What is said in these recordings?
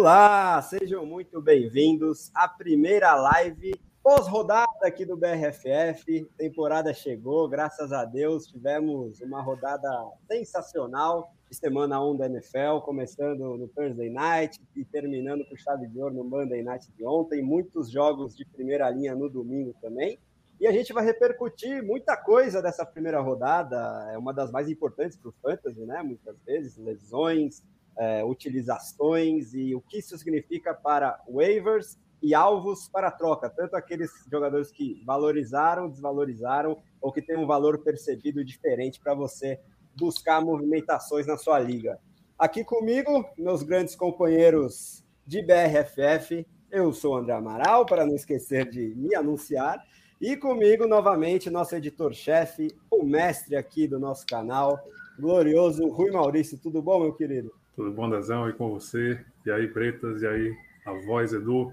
Olá, sejam muito bem-vindos à primeira live pós-rodada aqui do BRFF. Temporada chegou, graças a Deus, tivemos uma rodada sensacional de semana 1 da NFL, começando no Thursday Night e terminando com chave de ouro no Monday Night de ontem. Muitos jogos de primeira linha no domingo também. E a gente vai repercutir muita coisa dessa primeira rodada, é uma das mais importantes para o Fantasy, né? Muitas vezes, lesões, é, utilizações e o que isso significa para waivers e alvos para troca, tanto aqueles jogadores que valorizaram, desvalorizaram, ou que têm um valor percebido diferente para você buscar movimentações na sua liga. Aqui comigo, meus grandes companheiros de BRFF, eu sou André Amaral, para não esquecer de me anunciar, e comigo, novamente, nosso editor-chefe, o mestre aqui do nosso canal, glorioso Rui Maurício. Tudo bom, meu querido? Tudo bom, Dazão? E com você? E aí, Pretas? E aí, a voz, Edu?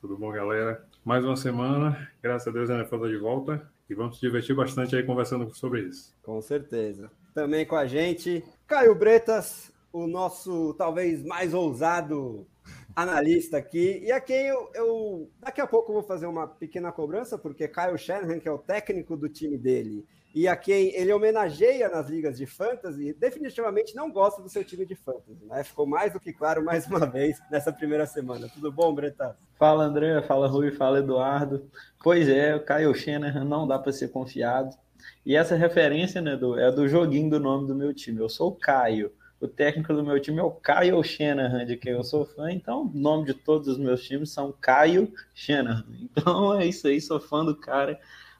Tudo bom, galera? Mais uma semana, graças a Deus a NFL está de volta e vamos se divertir bastante aí conversando sobre isso. Com certeza. Também com a gente, Caio Bretas, o nosso talvez mais ousado analista aqui, e a quem eu, eu, daqui a pouco vou fazer uma pequena cobrança, porque Kyle Shanahan, que é o técnico do time dele, e a quem ele homenageia nas ligas de fantasy, definitivamente não gosta do seu time de fantasy, né? Ficou mais do que claro mais uma vez nessa primeira semana. Tudo bom, Bretas? Fala, André, fala Rui, fala Eduardo. Pois é, o Kyle Shanahan não dá para ser confiado. E essa referência, né, do, é do joguinho do nome do meu time. Eu sou o Caio. O técnico do meu time é o Caio Shanahan, de quem eu sou fã. Então, o nome de todos os meus times são Caio Shanahan. Então, é isso aí, sou fã do cara.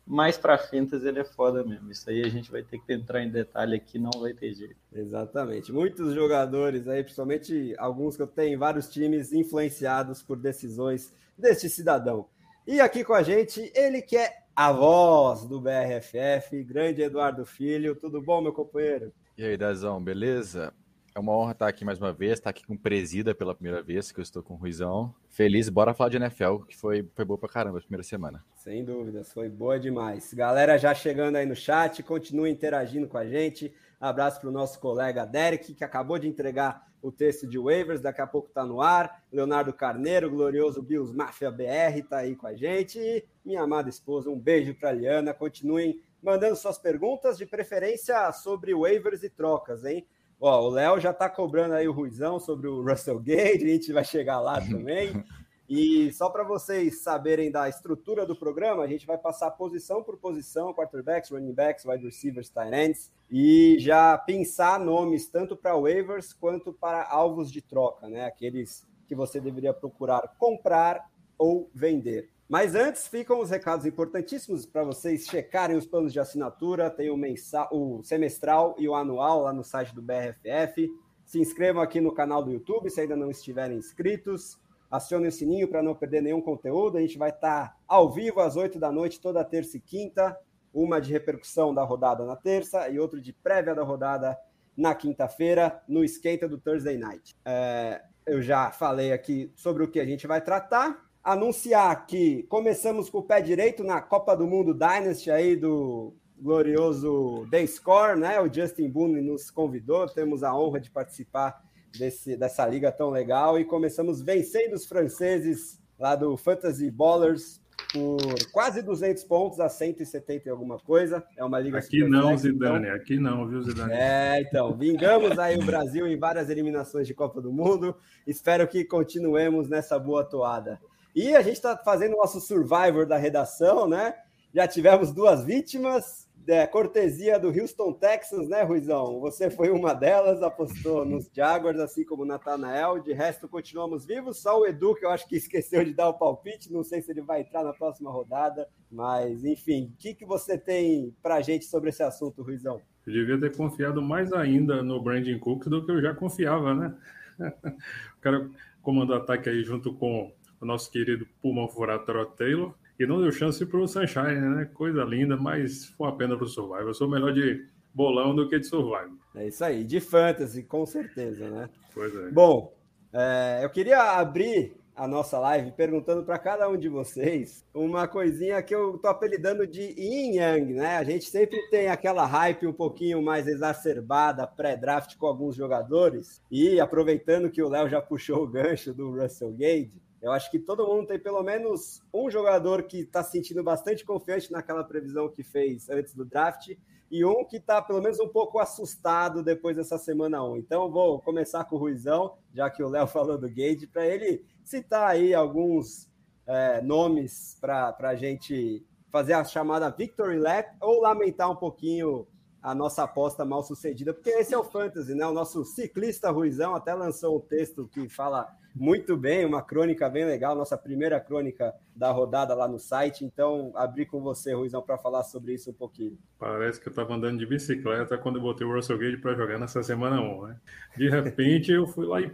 Mais para fintas ele é foda mesmo. Isso aí a gente vai ter que entrar em detalhe aqui, não vai ter jeito. Exatamente. Muitos jogadores aí, principalmente alguns que eu tenho em vários times, influenciados por decisões deste cidadão. E aqui com a gente, ele que é a voz do BRFF, grande Eduardo Filho. Tudo bom, meu companheiro? E aí, Dazão, beleza? É uma honra estar aqui mais uma vez, estar aqui com Presida pela primeira vez, que eu estou com o Ruizão. Feliz, bora falar de NFL, que foi, foi boa pra caramba a primeira semana. Sem dúvidas, foi boa demais. Galera já chegando aí no chat, continue interagindo com a gente. Abraço para o nosso colega Derek, que acabou de entregar o texto de waivers, daqui a pouco está no ar. Leonardo Carneiro, glorioso Bills Mafia BR, está aí com a gente. E minha amada esposa, um beijo para Liana. Continuem mandando suas perguntas, de preferência sobre waivers e trocas, hein? Ó, o Léo já está cobrando aí o Ruizão sobre o Russell Gage, a gente vai chegar lá também. E só para vocês saberem da estrutura do programa, a gente vai passar posição por posição, quarterbacks, running backs, wide receivers, tight ends, e já pensar nomes tanto para waivers quanto para alvos de troca, né? Aqueles que você deveria procurar comprar ou vender. Mas antes ficam os recados importantíssimos para vocês checarem os planos de assinatura. Tem o, mensal, o semestral e o anual lá no site do BRFF. Se inscrevam aqui no canal do YouTube se ainda não estiverem inscritos. Acione o sininho para não perder nenhum conteúdo. A gente vai estar tá ao vivo às 8 da noite, toda terça e quinta. Uma de repercussão da rodada na terça e outra de prévia da rodada na quinta-feira, no esquenta do Thursday Night. É, eu já falei aqui sobre o que a gente vai tratar anunciar que começamos com o pé direito na Copa do Mundo Dynasty aí do glorioso The Score, né? O Justin Boone nos convidou, temos a honra de participar desse, dessa liga tão legal e começamos vencendo os franceses lá do Fantasy Ballers por quase 200 pontos a 170 e alguma coisa. É uma liga Aqui não, flex, Zidane, então... aqui não, viu, Zidane? É, então, vingamos aí o Brasil em várias eliminações de Copa do Mundo. Espero que continuemos nessa boa toada. E a gente está fazendo o nosso Survivor da redação, né? Já tivemos duas vítimas, é, cortesia do Houston Texans, né, Ruizão? Você foi uma delas, apostou nos Jaguars, assim como o Natanael. De resto, continuamos vivos. Só o Edu, que eu acho que esqueceu de dar o palpite. Não sei se ele vai entrar na próxima rodada. Mas, enfim, o que, que você tem para a gente sobre esse assunto, Ruizão? Eu devia ter confiado mais ainda no Brandon Cooks do que eu já confiava, né? o cara comandou ataque aí junto com o nosso querido furado Trot Taylor, e não deu chance para o Sunshine, né? Coisa linda, mas foi uma pena para o Survival. Eu sou melhor de bolão do que de Survival. É isso aí, de fantasy, com certeza, né? Pois é. Bom, é, eu queria abrir a nossa live perguntando para cada um de vocês uma coisinha que eu tô apelidando de yin yang, né? A gente sempre tem aquela hype um pouquinho mais exacerbada pré-draft com alguns jogadores e aproveitando que o Léo já puxou o gancho do Russell Gage, eu acho que todo mundo tem pelo menos um jogador que está se sentindo bastante confiante naquela previsão que fez antes do draft e um que está pelo menos um pouco assustado depois dessa semana 1. Então vou começar com o Ruizão, já que o Léo falou do Gage, para ele citar aí alguns é, nomes para a gente fazer a chamada Victory Lap ou lamentar um pouquinho a nossa aposta mal sucedida, porque esse é o Fantasy, né? O nosso ciclista Ruizão até lançou um texto que fala muito bem, uma crônica bem legal, nossa primeira crônica da rodada lá no site. Então, abri com você, Ruizão, para falar sobre isso um pouquinho. Parece que eu estava andando de bicicleta quando eu botei o Russell Gage para jogar nessa semana 1, né? De repente, eu fui lá e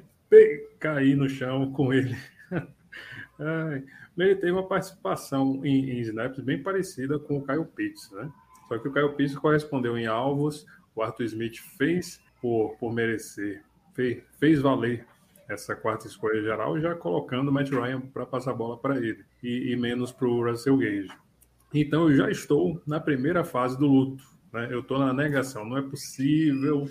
caí no chão com ele. ele teve uma participação em, em snaps bem parecida com o Kyle Pitts, né? Só que o Kyle Pitts correspondeu em alvos, o Arthur Smith fez por, por merecer, fez, fez valer essa quarta escolha geral, já colocando o Matt Ryan para passar a bola para ele e, e menos para o Russell Gage. Então eu já estou na primeira fase do luto. Né? Eu estou na negação. Não é possível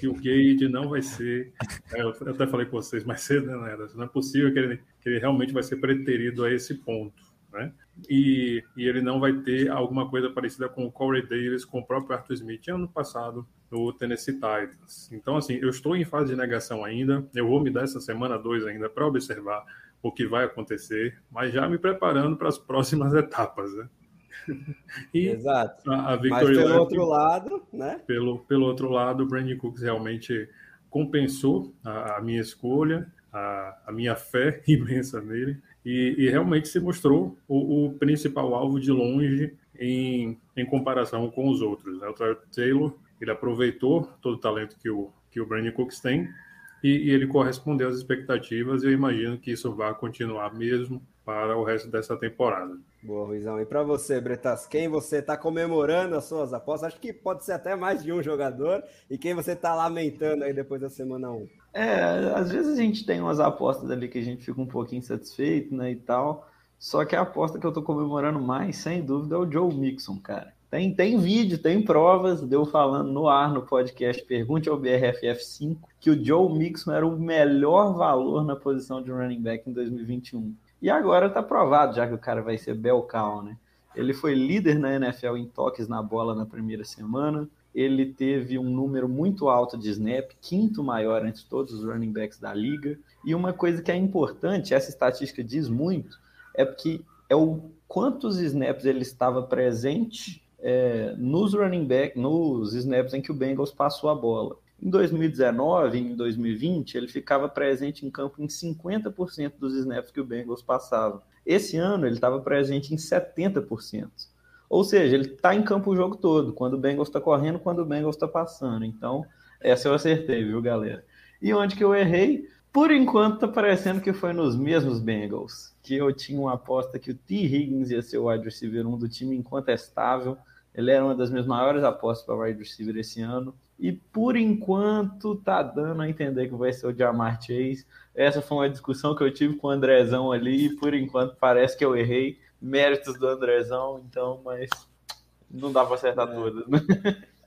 que o Gage não vai ser. É, eu até falei com vocês mais cedo, né, Não é possível que ele, que ele realmente vai ser preterido a esse ponto. Né? E, e, ele não vai ter alguma coisa parecida com o Corey Davis, com o próprio Arthur Smith ano passado no Tennessee Titans. Então, assim, eu estou em fase de negação ainda. Eu vou me dar essa semana dois ainda para observar o que vai acontecer, mas já me preparando para as próximas etapas. Né? E Exato. A, a Mas pelo outro lado, né? Pelo, pelo outro lado, o Brandon Cooks realmente compensou a, a minha escolha, a, a, minha fé imensa nele, e, e realmente se mostrou o, o, principal alvo de longe em, em comparação com os outros. Né? O Taylor, ele aproveitou todo o talento que o, que o Brandon Cooks tem, e, e ele correspondeu às expectativas, e eu imagino que isso vai continuar mesmo para o resto dessa temporada. Boa, Ruizão. E para você, Bretas, quem você está comemorando as suas apostas? Acho que pode ser até mais de um jogador. E quem você está lamentando aí depois da semana 1? É, às vezes a gente tem umas apostas ali que a gente fica um pouquinho insatisfeito, né, e tal. Só que a aposta que eu estou comemorando mais, sem dúvida, é o Joe Mixon, cara. Tem, tem vídeo, tem provas, deu falando no ar no podcast Pergunte ao BRFF5 que o Joe Mixon era o melhor valor na posição de running back em 2021. E agora está provado, já que o cara vai ser Belcal, né? Ele foi líder na NFL em toques na bola na primeira semana. Ele teve um número muito alto de snap, quinto maior entre todos os running backs da liga. E uma coisa que é importante, essa estatística diz muito, é porque é o quantos snaps ele estava presente é, nos running back, nos snaps em que o Bengals passou a bola. Em 2019 e em 2020, ele ficava presente em campo em 50% dos snaps que o Bengals passava. Esse ano, ele estava presente em 70%. Ou seja, ele está em campo o jogo todo, quando o Bengals está correndo, quando o Bengals está passando. Então, essa eu acertei, viu, galera? E onde que eu errei? Por enquanto, está parecendo que foi nos mesmos Bengals, que eu tinha uma aposta que o T. Higgins ia ser o wide receiver 1 do time incontestável. Ele era uma das minhas maiores apostas para wide receiver esse ano. E por enquanto tá dando a entender que vai ser o Jamar Chase. Essa foi uma discussão que eu tive com o Andrezão ali. E por enquanto parece que eu errei. Méritos do Andrezão, então, mas não dá para acertar é. todas, né?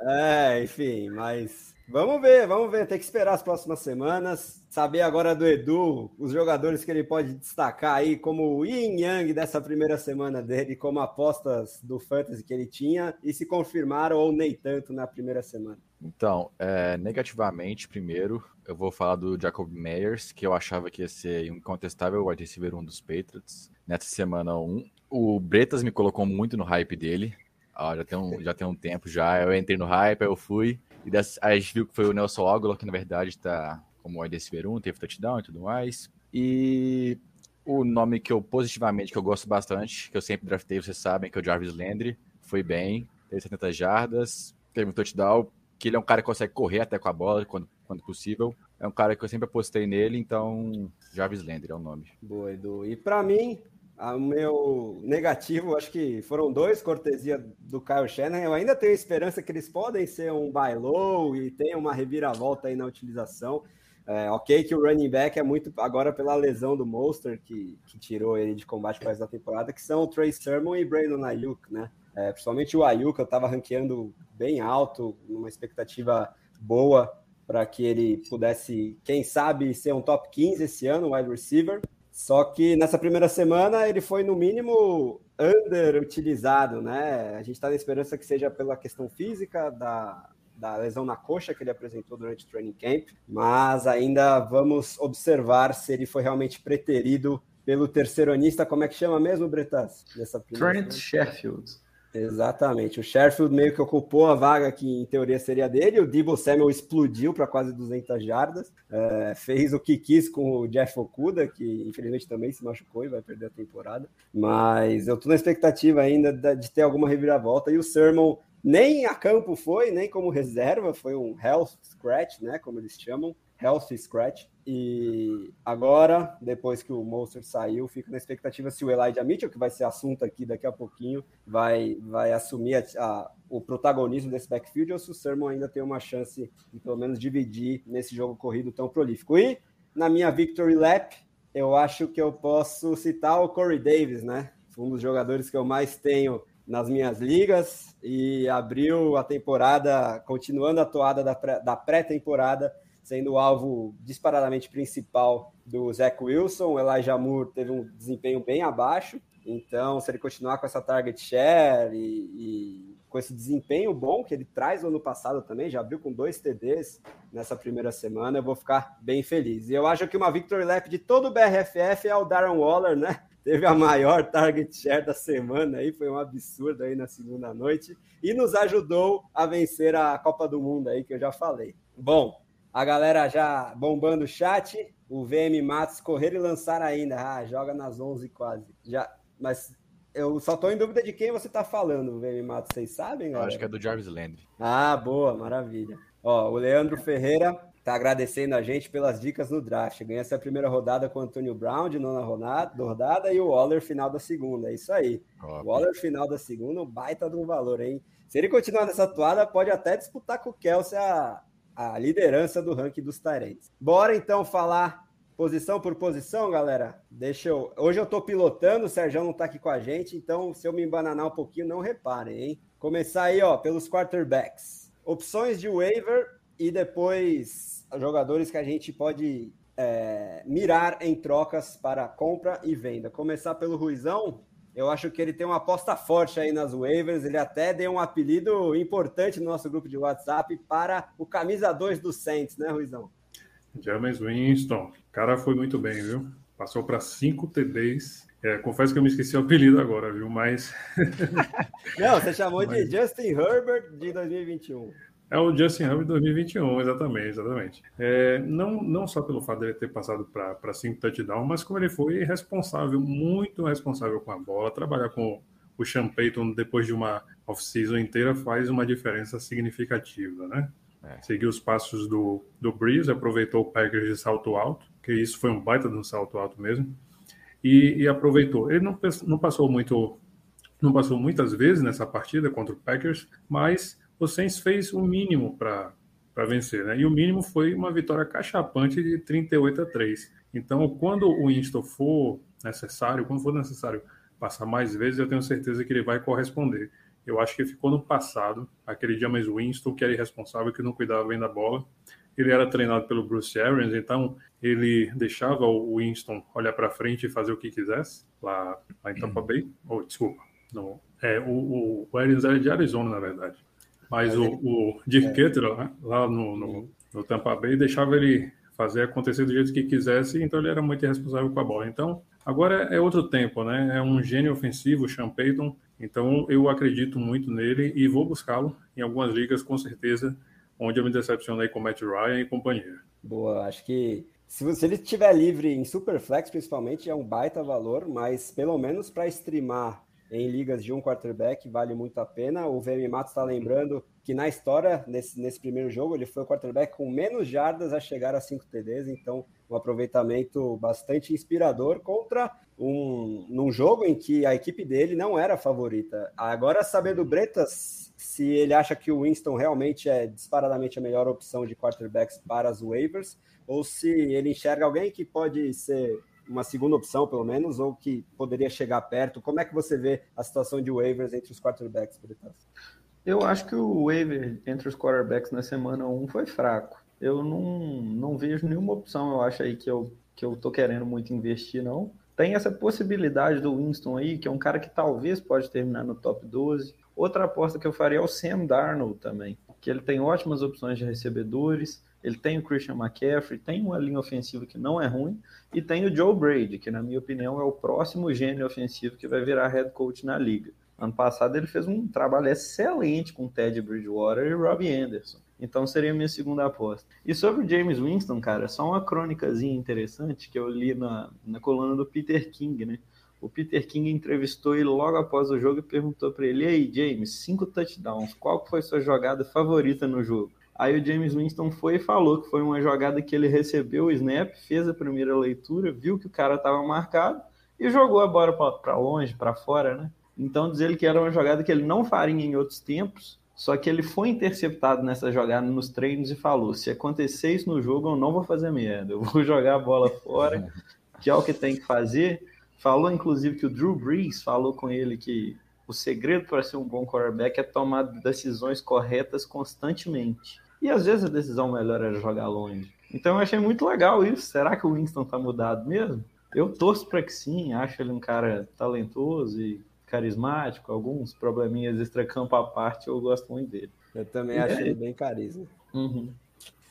É, enfim, mas Vamos ver, vamos ver. Tem que esperar as próximas semanas. Saber agora do Edu, os jogadores que ele pode destacar aí como o Yin Yang dessa primeira semana dele, como apostas do Fantasy que ele tinha e se confirmaram ou nem tanto na primeira semana. Então, é, negativamente, primeiro, eu vou falar do Jacob Meyers, que eu achava que ia ser um incontestável wide receiver 1 dos Patriots nessa semana 1. O Bretas me colocou muito no hype dele. Ah, já, tem um, já tem um tempo já. Eu entrei no hype, eu fui. E dessa, a gente viu que foi o Nelson Aguilar, que na verdade está como wide receiver 1, teve touchdown e tudo mais. E o nome que eu positivamente, que eu gosto bastante, que eu sempre draftei, vocês sabem, que é o Jarvis Landry. Foi bem, teve 70 jardas, teve um touchdown, que ele é um cara que consegue correr até com a bola quando, quando possível. É um cara que eu sempre apostei nele, então Jarvis Landry é o nome. Boa, Edu. E para mim, o meu negativo, acho que foram dois, cortesia do Kyle Shannon. Eu ainda tenho esperança que eles podem ser um buy low e tenham uma reviravolta aí na utilização. É, ok que o running back é muito agora pela lesão do Monster, que, que tirou ele de combate para da temporada, que são o Trey Sermon e Brandon Ayuk, né? É, principalmente o Ayuk, eu estava ranqueando bem alto, numa expectativa boa para que ele pudesse, quem sabe, ser um top 15 esse ano, wide receiver. Só que nessa primeira semana ele foi, no mínimo, underutilizado, né? A gente está na esperança que seja pela questão física da, da lesão na coxa que ele apresentou durante o training camp, mas ainda vamos observar se ele foi realmente preterido pelo terceironista, como é que chama mesmo, Bretas? Trent Sheffield. Exatamente. O Sheffield meio que ocupou a vaga que em teoria seria dele. O Debo Samuel explodiu para quase 200 jardas. É, fez o que quis com o Jeff Okuda, que infelizmente também se machucou e vai perder a temporada. Mas eu estou na expectativa ainda de ter alguma reviravolta. E o Sermon nem a campo foi, nem como reserva, foi um health scratch, né, como eles chamam, health scratch. E agora, depois que o Monster saiu, fico na expectativa se o Elijah Mitchell, que vai ser assunto aqui daqui a pouquinho, vai, vai assumir a, a, o protagonismo desse backfield ou se o Sermon ainda tem uma chance de pelo menos dividir nesse jogo corrido tão prolífico. E na minha Victory Lap, eu acho que eu posso citar o Corey Davis, né? Um dos jogadores que eu mais tenho nas minhas ligas e abriu a temporada, continuando a toada da pré-temporada sendo o alvo disparadamente principal do Zach Wilson. Elijah Moore teve um desempenho bem abaixo, então se ele continuar com essa target share e, e com esse desempenho bom que ele traz no ano passado também, já abriu com dois TDs nessa primeira semana, eu vou ficar bem feliz. E eu acho que uma victory lap de todo o BRFF é o Darren Waller, né? Teve a maior target share da semana aí, foi um absurdo aí na segunda noite e nos ajudou a vencer a Copa do Mundo aí que eu já falei. Bom, a galera já bombando o chat. O VM Matos correr e lançar ainda. Ah, joga nas 11 quase. Já, mas eu só estou em dúvida de quem você está falando, VM Matos. Vocês sabem, galera? Acho que é do Jarvis Landry. Ah, boa, maravilha. Ó, o Leandro Ferreira tá agradecendo a gente pelas dicas no draft. Ganha essa primeira rodada com o Antônio Brown, de nona rodada, e o Waller final da segunda. É isso aí. O Waller final da segunda, um baita de um valor, hein? Se ele continuar nessa atuada, pode até disputar com o Kelsey a, a liderança do ranking dos Tyrants. Bora então falar posição por posição, galera. Deixa eu. Hoje eu tô pilotando, o Sérgio não tá aqui com a gente, então se eu me embananar um pouquinho, não reparem, hein? Começar aí, ó, pelos quarterbacks. Opções de waiver e depois jogadores que a gente pode é, mirar em trocas para compra e venda. Começar pelo Ruizão. Eu acho que ele tem uma aposta forte aí nas waivers. Ele até deu um apelido importante no nosso grupo de WhatsApp para o camisa 2 do Saints, né, Ruizão? James Winston. O cara foi muito bem, viu? Passou para 5 TDs. É, confesso que eu me esqueci o apelido agora, viu? Mas. Não, você chamou Mas... de Justin Herbert de 2021. É o Justin Herbert 2021, exatamente, exatamente. É, não, não só pelo fato dele ter passado para cinco touchdowns, mas como ele foi responsável, muito responsável com a bola. Trabalhar com o Sean Payton depois de uma off-season inteira faz uma diferença significativa, né? É. Seguiu os passos do, do Breeze, aproveitou o Packers de salto alto, que isso foi um baita de um salto alto mesmo, e, e aproveitou. Ele não, não passou muito, não passou muitas vezes nessa partida contra o Packers, mas o Saints fez o mínimo para vencer, né? E o mínimo foi uma vitória cachapante de 38 a 3. Então, quando o Winston for necessário, quando for necessário passar mais vezes, eu tenho certeza que ele vai corresponder. Eu acho que ficou no passado, aquele James Winston, que era irresponsável, que não cuidava bem da bola. Ele era treinado pelo Bruce Arians, então ele deixava o Winston olhar para frente e fazer o que quisesse, lá, lá em Tampa Bay. Oh, desculpa, não, é, o, o Arians era de Arizona, na verdade. Mas, o, o Dirk é. Ketter, né, lá no, no, no Tampa Bay, deixava ele fazer acontecer do jeito que quisesse, então ele era muito irresponsável com a bola. Então, agora é outro tempo, né? É um gênio ofensivo, o Sean Payton, então eu acredito muito nele e vou buscá-lo em algumas ligas, com certeza, onde eu me decepcionei com o Matt Ryan e companhia. Boa, acho que se, você, ele estiver livre em Superflex, principalmente, é um baita valor, mas pelo menos para streamar em ligas de um quarterback vale muito a pena. O VM Matos está lembrando que na história, nesse, nesse primeiro jogo, ele foi o quarterback com menos jardas a chegar a 5 TDs, então um aproveitamento bastante inspirador contra um num jogo em que a equipe dele não era favorita. Agora, saber do Bretas, se ele acha que o Winston realmente é disparadamente a melhor opção de quarterbacks para as waivers, ou se ele enxerga alguém que pode ser uma segunda opção, pelo menos, ou que poderia chegar perto. Como é que você vê a situação de waivers entre os quarterbacks, Britas? Eu acho que o waiver entre os quarterbacks na semana 1 foi fraco. Eu não, não vejo nenhuma opção, eu acho aí que eu, que eu tô querendo muito investir, não. Tem essa possibilidade do Winston aí, que é um cara que talvez pode terminar no top 12. Outra aposta que eu faria é o Sam Darnold também, que ele tem ótimas opções de recebedores, ele tem o Christian McCaffrey, tem uma linha ofensiva que não é ruim, e tem o Joe Brady, que na minha opinião é o próximo gênio ofensivo que vai virar head coach na liga. Ano passado ele fez um trabalho excelente com Ted Bridgewater e Robbie Anderson. Então seria a minha segunda aposta. E sobre o James Winston, cara, só uma crônicazinha interessante que eu li na, na coluna do Peter King, né? O Peter King entrevistou ele logo após o jogo e perguntou para ele: "E aí, James, cinco touchdowns, qual foi sua jogada favorita no jogo?" Aí o James Winston foi e falou que foi uma jogada que ele recebeu o snap, fez a primeira leitura, viu que o cara estava marcado e jogou a bola para longe, para fora, né? Então diz ele que era uma jogada que ele não faria em outros tempos, só que ele foi interceptado nessa jogada nos treinos e falou: se acontecer isso no jogo, eu não vou fazer merda, eu vou jogar a bola fora, que é o que tem que fazer. Falou inclusive que o Drew Brees falou com ele que o segredo para ser um bom quarterback é tomar decisões corretas constantemente. E às vezes a decisão melhor era jogar longe. Então eu achei muito legal isso. Será que o Winston tá mudado mesmo? Eu torço para que sim, acho ele um cara talentoso e carismático, alguns probleminhas extra-campo à parte, eu gosto muito dele. Eu também acho ele bem carisma. Uhum.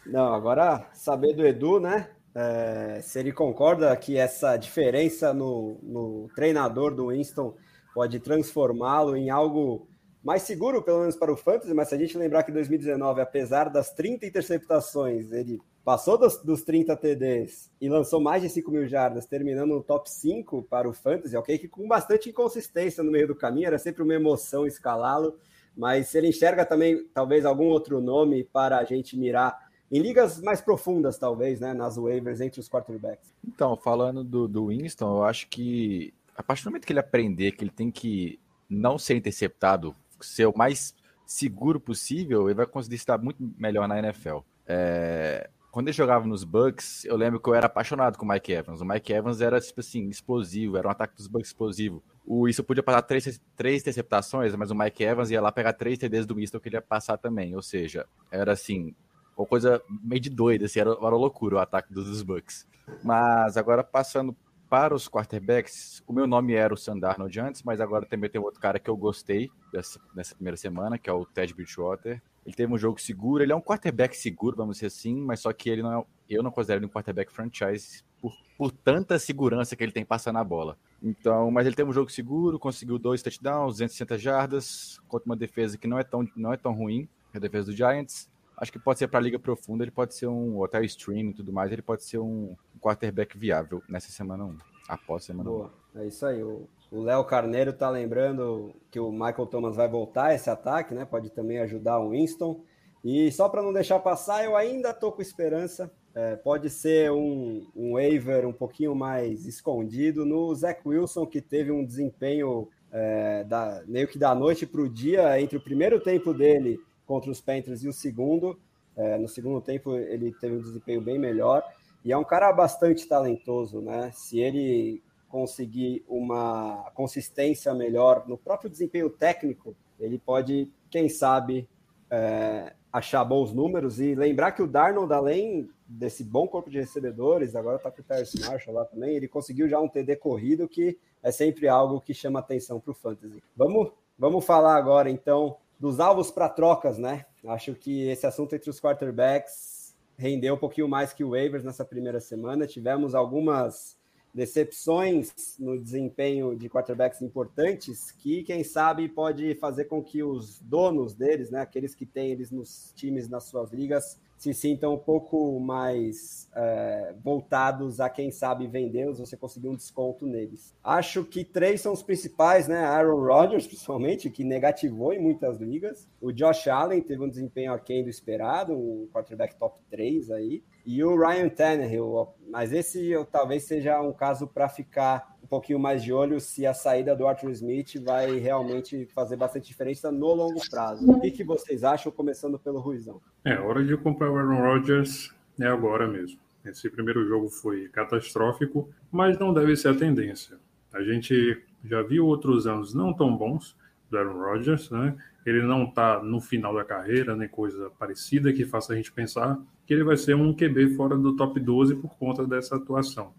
Não, agora saber do Edu, né? É, se ele concorda que essa diferença no, no treinador do Winston pode transformá-lo em algo mais seguro, pelo menos para o Fantasy, mas se a gente lembrar que em 2019, apesar das 30 interceptações, ele passou dos, dos 30 TDs e lançou mais de 5 mil jardas, terminando no top 5 para o Fantasy, ok? Que com bastante inconsistência no meio do caminho, era sempre uma emoção escalá-lo, mas se ele enxerga também, talvez, algum outro nome para a gente mirar em ligas mais profundas, talvez, né, nas waivers entre os quarterbacks. Então, falando do, do Winston, eu acho que a partir do momento que ele aprender que ele tem que não ser interceptado, ser o mais seguro possível, ele vai conseguir estar muito melhor na NFL. É, quando ele jogava nos Bucks, eu lembro que eu era apaixonado com o Mike Evans. O Mike Evans era, tipo assim, explosivo, era um ataque dos Bucks explosivo. O isso podia passar três, três interceptações, mas o Mike Evans ia lá pegar três TDs do Winston que ele ia passar também. Ou seja, era assim, uma coisa meio de doida, assim, era, era uma loucura o ataque dos Bucks. Mas agora passando para os quarterbacks, o meu nome era o Sandarnold antes, mas agora também tem outro cara que eu gostei dessa, nessa primeira semana, que é o Ted Bridgewater. Ele teve um jogo seguro, ele é um quarterback seguro, vamos dizer assim, mas só que ele não é, eu não considero ele um quarterback franchise por, por tanta segurança que ele tem passando a bola. Então, mas ele teve um jogo seguro, conseguiu dois touchdowns, 260 jardas, contra uma defesa que não é tão, não é tão ruim, a defesa do Giants. Acho que pode ser para a liga profunda, ele pode ser um hotel stream e tudo mais, ele pode ser um quarterback viável nessa semana 1, após semana Boa. 1. É isso aí, o Léo Carneiro tá lembrando que o Michael Thomas vai voltar esse ataque, né? Pode também ajudar o Winston. E só para não deixar passar, eu ainda tô com esperança. É, pode ser um, um waiver um pouquinho mais escondido no Zach Wilson, que teve um desempenho é, da, meio que da noite para o dia entre o primeiro tempo dele contra os Panthers e o segundo. É, no segundo tempo ele teve um desempenho bem melhor. E é um cara bastante talentoso, né? Se ele conseguir uma consistência melhor no próprio desempenho técnico, ele pode, quem sabe, é, achar bons números e lembrar que o Darnold, além desse bom corpo de recebedores, agora está com o Terrence Marshall lá também, ele conseguiu já um TD corrido, que é sempre algo que chama atenção para o Fantasy. Vamos, vamos falar agora, então, dos alvos para trocas, né? Acho que esse assunto entre os quarterbacks rendeu um pouquinho mais que o waivers nessa primeira semana. Tivemos algumas decepções no desempenho de quarterbacks importantes que, quem sabe, pode fazer com que os donos deles, né, aqueles que têm eles nos times, nas suas ligas, se sintam um pouco mais é, voltados a quem sabe vendê-los, você conseguir um desconto neles. Acho que três são os principais, né? Aaron Rodgers, principalmente, que negativou em muitas ligas. O Josh Allen teve um desempenho aquém do esperado, um quarterback top 3 aí. E o Ryan Tannehill, mas esse eu, talvez seja um caso para ficar um pouquinho mais de olho se a saída do Arthur Smith vai realmente fazer bastante diferença no longo prazo. O que, que vocês acham, começando pelo Ruizão? É, hora de comprar o Aaron Rodgers é agora mesmo. Esse primeiro jogo foi catastrófico, mas não deve ser a tendência. A gente já viu outros anos não tão bons do Aaron Rodgers, né? Ele não está no final da carreira, nem coisa parecida que faça a gente pensar que ele vai ser um QB fora do top 12 por conta dessa atuação.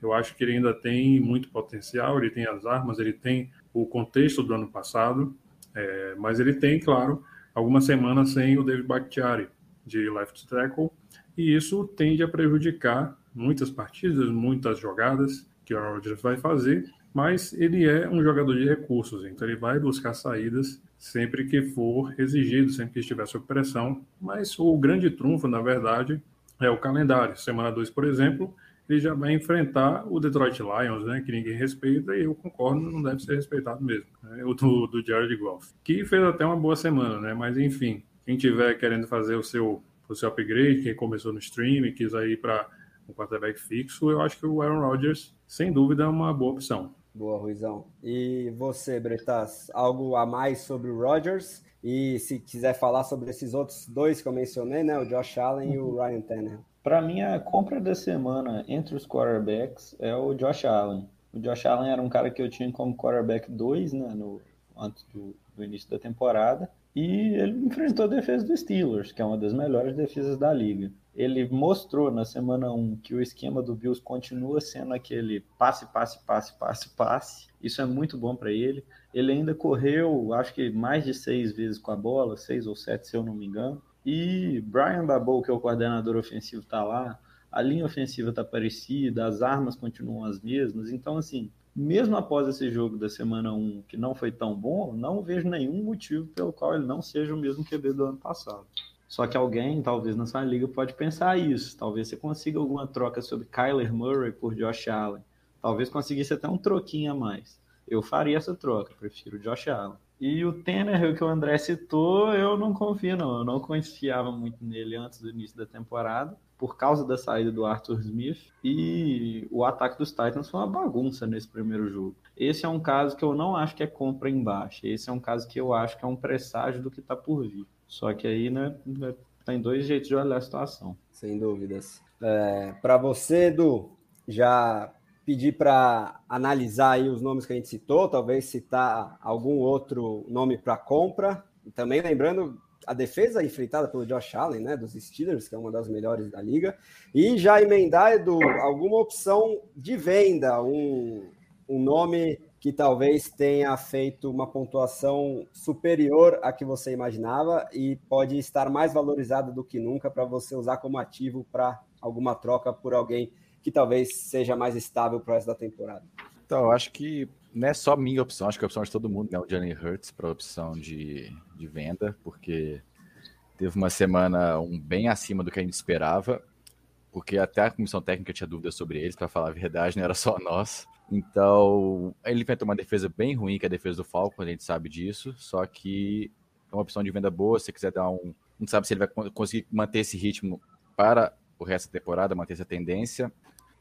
Eu acho que ele ainda tem muito potencial, ele tem as armas, ele tem o contexto do ano passado, é, mas ele tem, claro, algumas semanas sem o David Bakhtiari de left tackle, e isso tende a prejudicar muitas partidas, muitas jogadas que o Rodgers vai fazer, mas ele é um jogador de recursos, então ele vai buscar saídas sempre que for exigido, sempre que estiver sob pressão. Mas o grande trunfo, na verdade, é o calendário. Semana 2, por exemplo, ele já vai enfrentar o Detroit Lions, né, que ninguém respeita, e eu concordo, não deve ser respeitado mesmo. Né, o do, do Jared Goff, que fez até uma boa semana, né, mas enfim, quem tiver querendo fazer o seu, o seu upgrade, quem começou no stream quis ir para um quarterback fixo, eu acho que o Aaron Rodgers, sem dúvida, é uma boa opção. Boa, Ruizão. E você, Bretas, algo a mais sobre o Rodgers? E se quiser falar sobre esses outros dois que eu mencionei, né, o Josh Allen uhum. e o uhum. Ryan Tannehill. Para mim, a compra da semana entre os quarterbacks é o Josh Allen. O Josh Allen era um cara que eu tinha como quarterback 2, né, no, antes do, do, início da temporada. E ele enfrentou a defesa do Steelers, que é uma das melhores defesas da liga. Ele mostrou na semana 1 que o esquema do Bills continua sendo aquele passe, passe, passe, passe, passe. Isso é muito bom para ele. Ele ainda correu, acho que mais de seis vezes com a bola, seis ou sete, se eu não me engano. E Brian Babou, que é o coordenador ofensivo, está lá, a linha ofensiva está parecida, as armas continuam as mesmas. Então, assim, mesmo após esse jogo da semana 1, que não foi tão bom, não vejo nenhum motivo pelo qual ele não seja o mesmo QB do ano passado. Só que alguém, talvez na sua liga, pode pensar isso. Talvez você consiga alguma troca sobre Kyler Murray por Josh Allen. Talvez conseguisse até um troquinho a mais. Eu faria essa troca, prefiro Josh Allen. E o Tanner, que o André citou, eu não confio, não. Eu não confiava muito nele antes do início da temporada, por causa da saída do Arthur Smith. E o ataque dos Titans foi uma bagunça nesse primeiro jogo. Esse é um caso que eu não acho que é compra em baixa. Esse é um caso que eu acho que é um presságio do que está por vir. Só que aí, né, tem dois jeitos de olhar a situação. Sem dúvidas. É, Para você, Edu, já pedir para analisar aí os nomes que a gente citou, talvez citar algum outro nome para compra. E também lembrando a defesa enfrentada pelo Josh Allen, né, dos Steelers, que é uma das melhores da liga. E já emendar, Edu, alguma opção de venda, um, um nome que talvez tenha feito uma pontuação superior à que você imaginava e pode estar mais valorizado do que nunca para você usar como ativo para alguma troca por alguém que talvez seja mais estável para da temporada? Então, eu acho que não é só minha opção, acho que é a opção de todo mundo, né? O Johnny Hurts para opção de, de venda, porque teve uma semana um bem acima do que a gente esperava, porque até a comissão técnica tinha dúvidas sobre eles, para falar a verdade, não era só nós. Então, ele inventou uma defesa bem ruim, que é a defesa do Falcon, a gente sabe disso, só que é uma opção de venda boa, se quiser dar um. Não sabe se ele vai conseguir manter esse ritmo para o resto da temporada, manter essa tendência.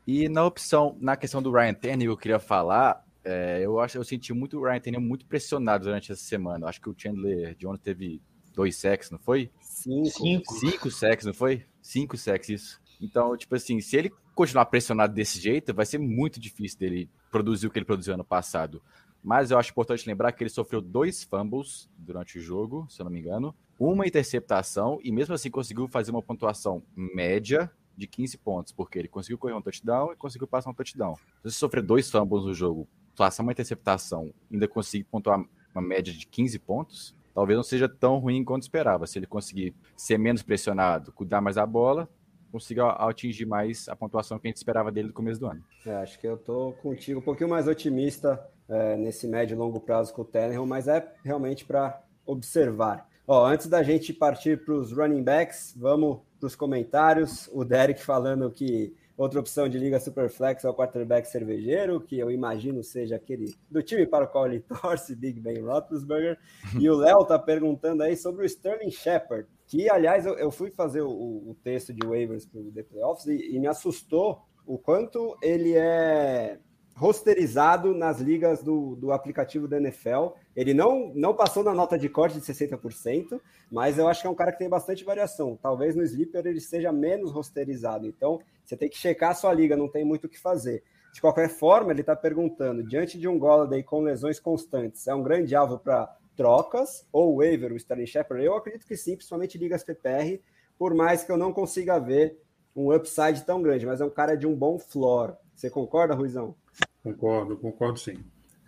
E na opção, na questão do Ryan Tannehill, eu queria falar, é, eu acho eu senti muito o Ryan Tannehill muito pressionado durante essa semana. Acho que o Chandler Jones teve dois sacks, não foi? Cinco. Cinco, Cinco sacks, não foi? Cinco sacks, isso. Então, tipo assim, se ele continuar pressionado desse jeito, vai ser muito difícil dele produzir o que ele produziu ano passado. Mas eu acho importante lembrar que ele sofreu dois fumbles durante o jogo, se eu não me engano, uma interceptação e mesmo assim conseguiu fazer uma pontuação média de 15 pontos, porque ele conseguiu correr um touchdown e conseguiu passar um touchdown. Se você sofrer dois fumbles no jogo, passar uma interceptação ainda conseguir pontuar uma média de 15 pontos, talvez não seja tão ruim quanto esperava. Se ele conseguir ser menos pressionado, cuidar mais da bola, consiga atingir mais a pontuação que a gente esperava dele no começo do ano. É, acho que eu tô contigo um pouquinho mais otimista é, nesse médio e longo prazo com o Tannehill, mas é realmente para observar. Ó, antes da gente partir para os running backs, vamos para os comentários. O Derek falando que outra opção de liga Superflex é o quarterback cervejeiro, que eu imagino seja aquele do time para o qual ele torce, Big Ben Roethlisberger. E o Léo tá perguntando aí sobre o Sterling Shepard, que, aliás, eu, eu fui fazer o, o, texto de waivers para o The Playoffs e, e me assustou o quanto ele é rosterizado nas ligas do, do aplicativo da NFL. Ele não, não passou na nota de corte de 60%, mas eu acho que é um cara que tem bastante variação. Talvez no Sleeper ele seja menos rosterizado. Então, você tem que checar a sua liga, não tem muito o que fazer. De qualquer forma, ele está perguntando: diante de um Golladay com lesões constantes, é um grande alvo para trocas ou waiver, o Sterling Shepard? Eu acredito que sim, principalmente ligas PPR, por mais que eu não consiga ver um upside tão grande, mas é um cara de um bom floor. Você concorda, Ruizão? Concordo, concordo sim.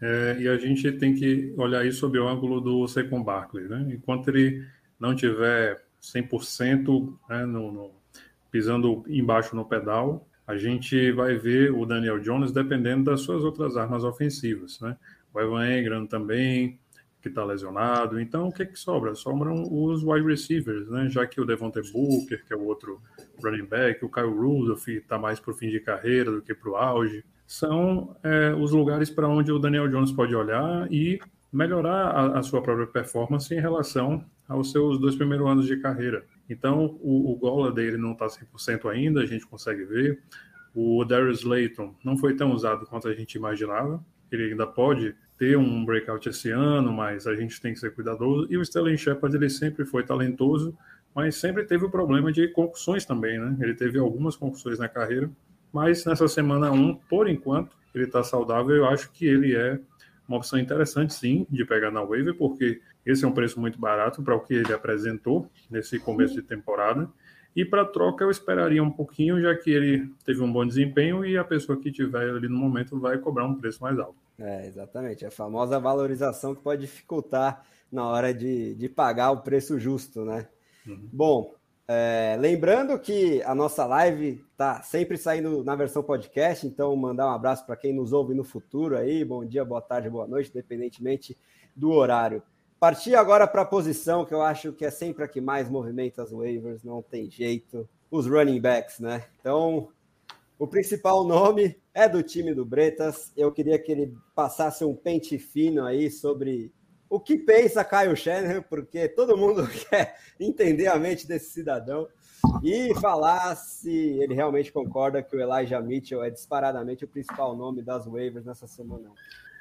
É, e a gente tem que olhar isso sob o ângulo do Saquon Barkley, né? Enquanto ele não tiver 100% né, no, no, pisando embaixo no pedal, a gente vai ver o Daniel Jones dependendo das suas outras armas ofensivas, né? O Evan Engram também, que está lesionado. Então, o que, que sobra? Sobram os wide receivers, né? Já que o Devontae Booker, que é o outro running back, o Kyle Rudolph está mais para o fim de carreira do que para o auge. São é, os lugares para onde o Daniel Jones pode olhar e melhorar a, a, sua própria performance em relação aos seus dois primeiros anos de carreira. Então, o, o gola dele não está 100% ainda, a gente consegue ver. O Darius Layton não foi tão usado quanto a gente imaginava. Ele ainda pode ter um breakout esse ano, mas a gente tem que ser cuidadoso. E o Sterling Shepard, ele sempre foi talentoso, mas sempre teve o problema de concussões também, né? Ele teve algumas concussões na carreira, mas nessa semana 1, por enquanto, ele está saudável. Eu acho que ele é uma opção interessante, sim, de pegar na waiver, porque esse é um preço muito barato para o que ele apresentou nesse começo de temporada. E para troca eu esperaria um pouquinho, já que ele teve um bom desempenho e a pessoa que tiver ali no momento vai cobrar um preço mais alto. É, exatamente. A famosa valorização que pode dificultar na hora de, de pagar o preço justo, né? Uhum. Bom, é, lembrando que a nossa live tá sempre saindo na versão podcast, então mandar um abraço para quem nos ouve no futuro aí. Bom dia, boa tarde, boa noite, independentemente do horário. Partir agora para a posição que eu acho que é sempre a que mais movimenta as waivers, não tem jeito. Os running backs, né? Então, o principal nome é do time do Bretas. Eu queria que ele passasse um pente fino aí sobre o que pensa Caio Schenner, porque todo mundo quer entender a mente desse cidadão e falar se ele realmente concorda que o Elijah Mitchell é disparadamente o principal nome das waivers nessa semana.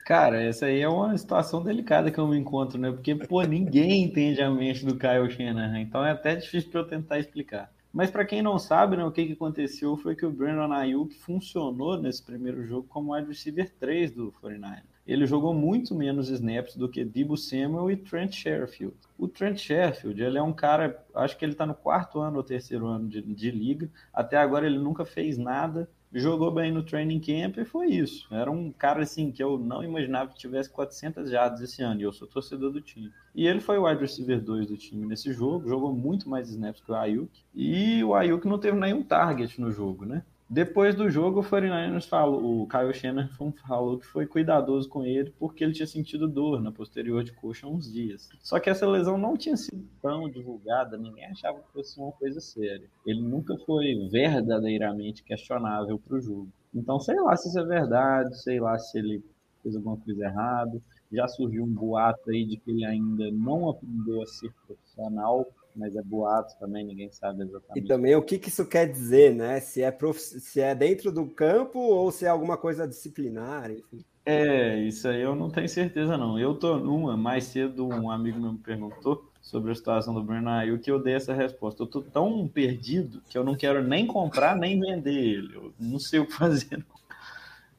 Cara, essa aí é uma situação delicada que eu me encontro, né? Porque, pô, ninguém entende a mente do Kyle Shanahan, então é até difícil para eu tentar explicar. Mas para quem não sabe, né, o que, que aconteceu foi que o Brandon Ayuk funcionou nesse primeiro jogo como wide receiver 3 do 49 ele jogou muito menos snaps do que Debo Samuel e Trent Sherfield. O Trent Sherfield, ele é um cara, acho que ele está no quarto ano ou terceiro ano de, de, liga, até agora ele nunca fez nada, jogou bem no training camp e foi isso. Era um cara assim que eu não imaginava que tivesse 400 jardas esse ano, e eu sou torcedor do time. E ele foi o wide receiver 2 do time nesse jogo, jogou muito mais snaps que o Ayuk, e o Ayuk não teve nenhum target no jogo, né? Depois do jogo, o 49ers falou, o Kyle Shannon falou que foi cuidadoso com ele porque ele tinha sentido dor na posterior de coxa uns dias. Só que essa lesão não tinha sido tão divulgada, ninguém achava que fosse uma coisa séria. Ele nunca foi verdadeiramente questionável para o jogo. Então, sei lá se isso é verdade, sei lá se ele fez alguma coisa errada. Já surgiu um boato aí de que ele ainda não aprendeu a ser profissional mas é boato também, ninguém sabe exatamente. E também o que, que isso quer dizer, né? Se é, prof... se é dentro do campo ou se é alguma coisa disciplinar, enfim. É, isso aí eu não tenho certeza não. Eu tô numa, mais cedo um amigo meu me perguntou sobre a situação do Breno que eu dei essa resposta. Eu tô tão perdido que eu não quero nem comprar nem vender ele. Eu não sei o que fazer.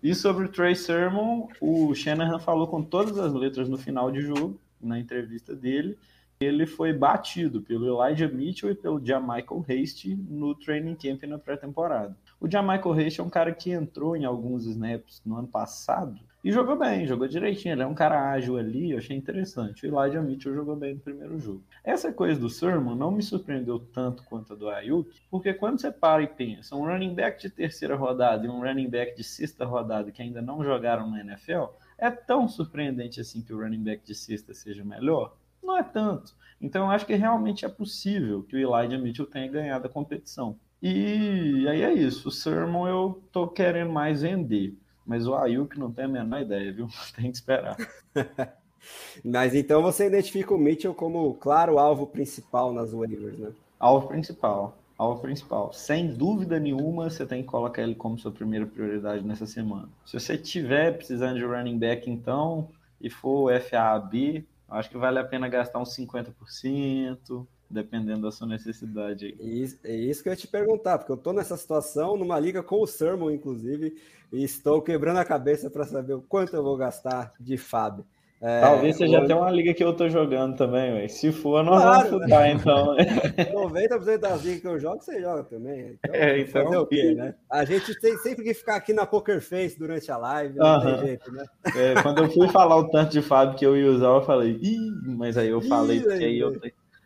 E sobre o Trey Sermon, o Shanahan falou com todas as letras no final de jogo, na entrevista dele, ele foi batido pelo Elijah Mitchell e pelo Jamichael Hasty no training camp na pré-temporada. O Jamichael Hasty é um cara que entrou em alguns snaps no ano passado e jogou bem, jogou direitinho. Ele é um cara ágil ali, eu achei interessante. O Elijah Mitchell jogou bem no primeiro jogo. Essa coisa do Sermon não me surpreendeu tanto quanto a do Ayuk, porque quando você para e pensa, um running back de terceira rodada e um running back de sexta rodada que ainda não jogaram na NFL, é tão surpreendente assim que o running back de sexta seja melhor? Não é tanto. Então eu acho que realmente é possível que o Elijah Mitchell tenha ganhado a competição. E aí é isso. O Sermon eu tô querendo mais vender. Mas o Ayuk não tem a menor ideia, viu? Tem que esperar. mas então você identifica o Mitchell como, claro, alvo principal nas waivers, né? Alvo principal. alvo principal. Sem dúvida nenhuma, você tem que colocar ele como sua primeira prioridade nessa semana. Se você tiver precisando de running back, então, e for FAB, acho que vale a pena gastar uns 50%, dependendo da sua necessidade. Isso, é isso que eu ia te perguntar, porque eu estou nessa situação, numa liga com o Sermon, inclusive, e estou quebrando a cabeça para saber o quanto eu vou gastar de FAB. É, Talvez seja até uma liga que eu tô jogando também, véio. se for, não claro, vou chutar, então. 90% das ligas que eu jogo, você joga também. Então, é, então fazer o quê, né? A gente tem sempre que ficar aqui na Poker Face durante a live, não uh -huh. tem jeito, né? É, quando eu fui falar o tanto de Fábio que eu ia usar, eu falei, Ih, mas aí eu falei, que aí eu,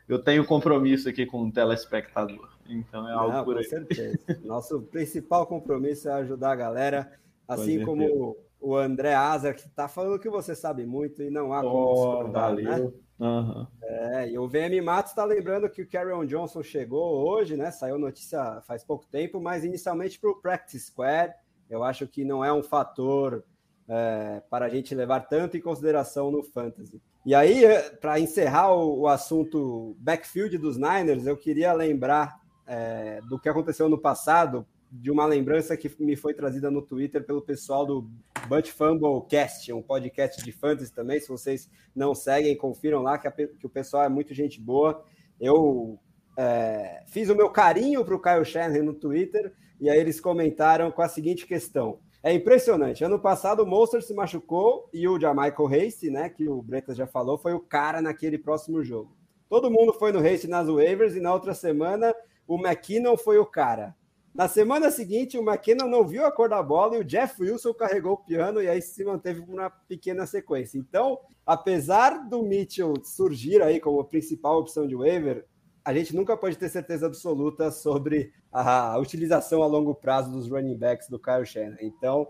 eu tenho compromisso aqui com o telespectador. Então é algo não, por aí. Certeza. Nosso principal compromisso é ajudar a galera, assim como o André Azar, que está falando que você sabe muito e não há como discordar, né? Uhum. É, e o VM Matos está lembrando que o Carrion Johnson chegou hoje, né? Saiu notícia faz pouco tempo, mas inicialmente para o Practice Squad. Eu acho que não é um fator é, para a gente levar tanto em consideração no Fantasy. E aí, é, para encerrar o, o, assunto backfield dos Niners, eu queria lembrar é, do que aconteceu no passado, de uma lembrança que me foi trazida no Twitter pelo pessoal do But Fumble Cast, um podcast de fantasy também. Se vocês não seguem, confiram lá que, a, que o pessoal é muito gente boa. Eu é, fiz o meu carinho para o Kyle Shanahan no Twitter e aí eles comentaram com a seguinte questão. É impressionante. Ano passado o Monster se machucou e o Jamichael Race, né, que o Bretas já falou, foi o cara naquele próximo jogo. Todo mundo foi no Race nas waivers e na outra semana o McKinnon foi o cara. Na semana seguinte, o McKinnon não viu a cor da bola e o Jeff Wilson carregou o piano e aí se manteve uma pequena sequência. Então, apesar do Mitchell surgir aí como principal opção de waiver, a gente nunca pode ter certeza absoluta sobre a utilização a longo prazo dos running backs do Kyle Shannon. Então,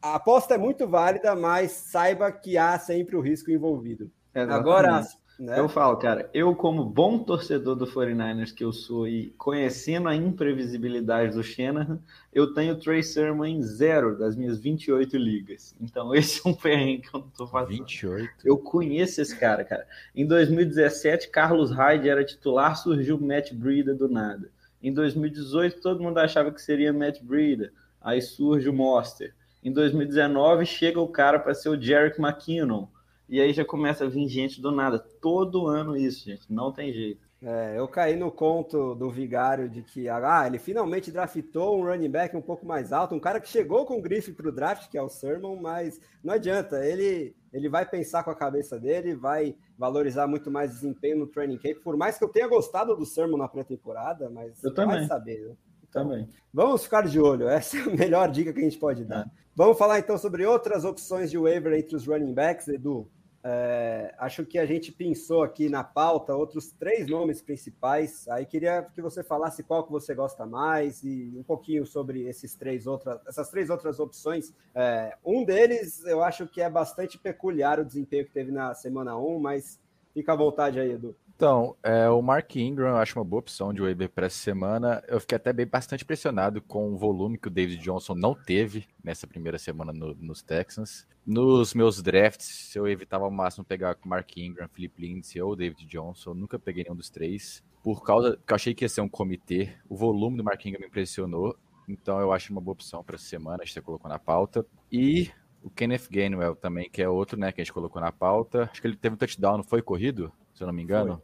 a aposta é muito válida, mas saiba que há sempre o risco envolvido. Exatamente. Agora, né? Eu falo, cara, eu como bom torcedor do 49ers que eu sou e conhecendo a imprevisibilidade do Shanahan, eu tenho Trey Sermon em zero das minhas 28 ligas. Então esse é um perrengue que eu não tô fazendo. 28? Eu conheço esse cara, cara. Em 2017, Carlos Hyde era titular, surgiu Matt Breida do nada. Em 2018, todo mundo achava que seria Matt Breida. Aí surge o Monster. Em 2019, chega o cara para ser o Jerick McKinnon e aí já começa a vir gente do nada. Todo ano isso, gente. Não tem jeito. É, eu caí no conto do Vigário de que ah, ele finalmente draftou um running back um pouco mais alto, um cara que chegou com grife para o draft, que é o Sermon, mas não adianta, ele, ele vai pensar com a cabeça dele, vai valorizar muito mais desempenho no training camp, por mais que eu tenha gostado do Sermon na pré-temporada, mas eu também. vai saber, né? Então, também. Vamos ficar de olho, essa é a melhor dica que a gente pode dar. É. Vamos falar então sobre outras opções de waiver entre os running backs, Edu. É, acho que a gente pensou aqui na pauta outros três nomes principais. Aí queria que você falasse qual que você gosta mais e um pouquinho sobre esses três outras, essas três outras opções. É, um deles eu acho que é bastante peculiar o desempenho que teve na semana 1, mas fica à vontade aí, Edu. Então, é, o Mark Ingram eu acho uma boa opção de waiver para essa semana. Eu fiquei até bem bastante impressionado com o volume que o David Johnson não teve nessa primeira semana no, nos Texans. Nos meus drafts, eu evitava ao máximo pegar com Mark Ingram, Philip Lindsay ou David Johnson. Eu nunca peguei nenhum dos três. Por causa que eu achei que ia ser um comitê. O volume do Mark Ingram me impressionou. Então eu acho uma boa opção para essa semana, a gente colocou na pauta. E o Kenneth Gainwell também, que é outro, né, que a gente colocou na pauta. Acho que ele teve um touchdown, não foi corrido? Se eu não me engano.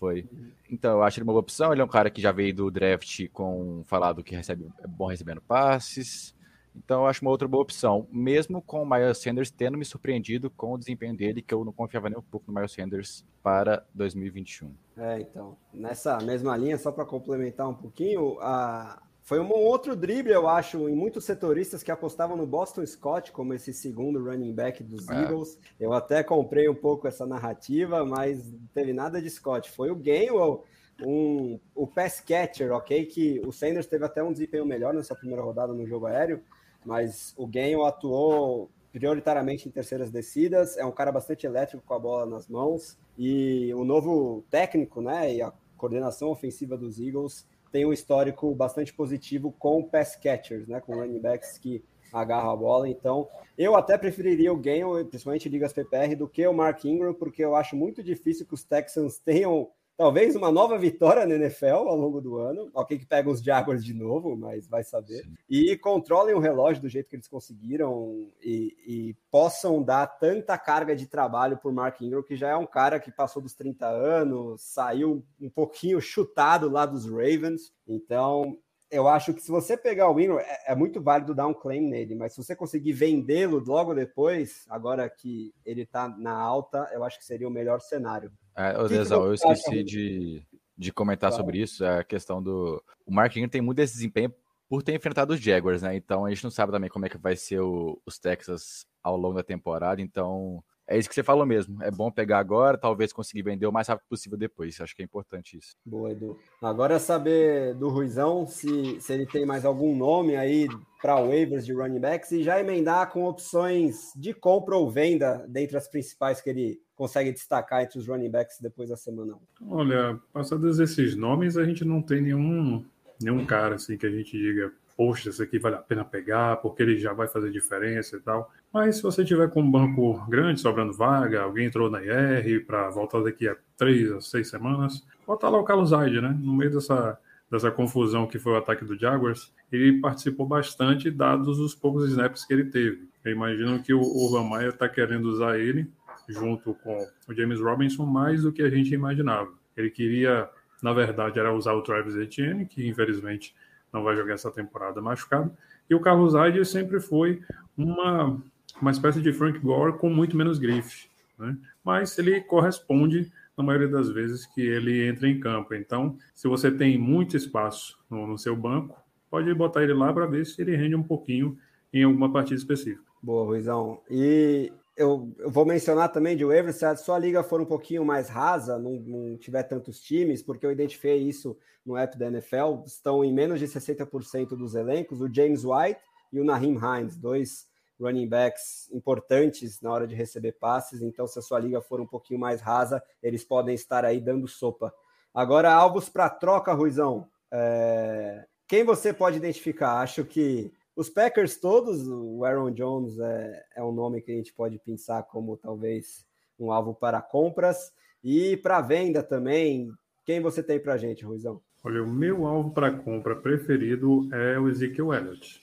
Foi. Foi. Então, eu acho ele uma boa opção. Ele é um cara que já veio do draft com falado que recebe, é bom recebendo passes. Então, eu acho uma outra boa opção. Mesmo com o Miles Sanders tendo me surpreendido com o desempenho dele, que eu não confiava nem um pouco no Miles Sanders para 2021. É, então, nessa mesma linha, só para complementar um pouquinho, a, foi um outro drible, eu acho, em muitos setoristas que apostavam no Boston Scott como esse segundo running back dos é. Eagles. Eu até comprei um pouco essa narrativa, mas não teve nada de Scott. Foi o Gainwell, um, o pass catcher, ok? Que o Sanders teve até um desempenho melhor nessa primeira rodada no jogo aéreo, mas o Gainwell atuou prioritariamente em terceiras descidas. É um cara bastante elétrico com a bola nas mãos. E o novo técnico, né? E a coordenação ofensiva dos Eagles tem um histórico bastante positivo com pass catchers, né, com running backs que agarram a bola. Então, eu até preferiria o Gain, principalmente ligas PPR, do que o Mark Ingram, porque eu acho muito difícil que os Texans tenham talvez uma nova vitória na NFL ao longo do ano. Alguém que pega os Jaguars de novo, mas vai saber. Sim. E controlem o relógio do jeito que eles conseguiram e, e, possam dar tanta carga de trabalho por Mark Ingram, que já é um cara que passou dos 30 anos, saiu um pouquinho chutado lá dos Ravens. Então, eu acho que se você pegar o Ingram, é, é, muito válido dar um claim nele, mas se você conseguir vendê-lo logo depois, agora que ele está na alta, eu acho que seria o melhor cenário. É, Desal, eu esqueci de, de comentar claro. sobre isso, é a questão do... O Mark Ingram tem muito esse desempenho por ter enfrentado os Jaguars, né? Então a gente não sabe também como é que vai ser o, os Texas ao longo da temporada, então é isso que você falou mesmo. É bom pegar agora, talvez conseguir vender o mais rápido possível depois. Acho que é importante isso. Boa, Edu. Agora é saber do Ruizão se, se ele tem mais algum nome aí para waivers de running backs e já emendar com opções de compra ou venda dentre as principais que ele consegue destacar entre os running backs depois da semana 1. Olha, passados esses nomes, a gente não tem nenhum, nenhum cara assim que a gente diga poxa, esse aqui vale a pena pegar, porque ele já vai fazer diferença e tal. Mas se você tiver com um banco grande, sobrando vaga, alguém entrou na IR para voltar daqui a três a seis semanas, bota lá o Carlos Hyde, né? No meio dessa, dessa confusão que foi o ataque do Jaguars, ele participou bastante, dados os poucos snaps que ele teve. Eu imagino que o Urban Meyer está querendo usar ele junto com o James Robinson mais do que a gente imaginava. Ele queria, na verdade, era usar o Travis Etienne, que infelizmente não vai jogar essa temporada machucado. E o Carlos Hyde sempre foi uma, uma espécie de Frank Gore com muito menos grife. Né? Mas ele corresponde, na maioria das vezes, que ele entra em campo. Então, se você tem muito espaço no, no seu banco, pode botar ele lá para ver se ele rende um pouquinho em alguma partida específica. Boa, Ruizão. E eu, eu, vou mencionar também de waivers, se a sua liga for um pouquinho mais rasa, não, não, tiver tantos times, porque eu identifiquei isso no app da NFL, estão em menos de 60% dos elencos, o James White e o Naheem Hines, dois running backs importantes na hora de receber passes, então se a sua liga for um pouquinho mais rasa, eles podem estar aí dando sopa. Agora, alvos para troca, Ruizão. É... Quem você pode identificar? Acho que os Packers todos, o Aaron Jones é, é um nome que a gente pode pensar como talvez um alvo para compras. E para venda também, quem você tem para gente, Ruizão? Olha, o meu alvo para compra preferido é o Ezekiel Elliott,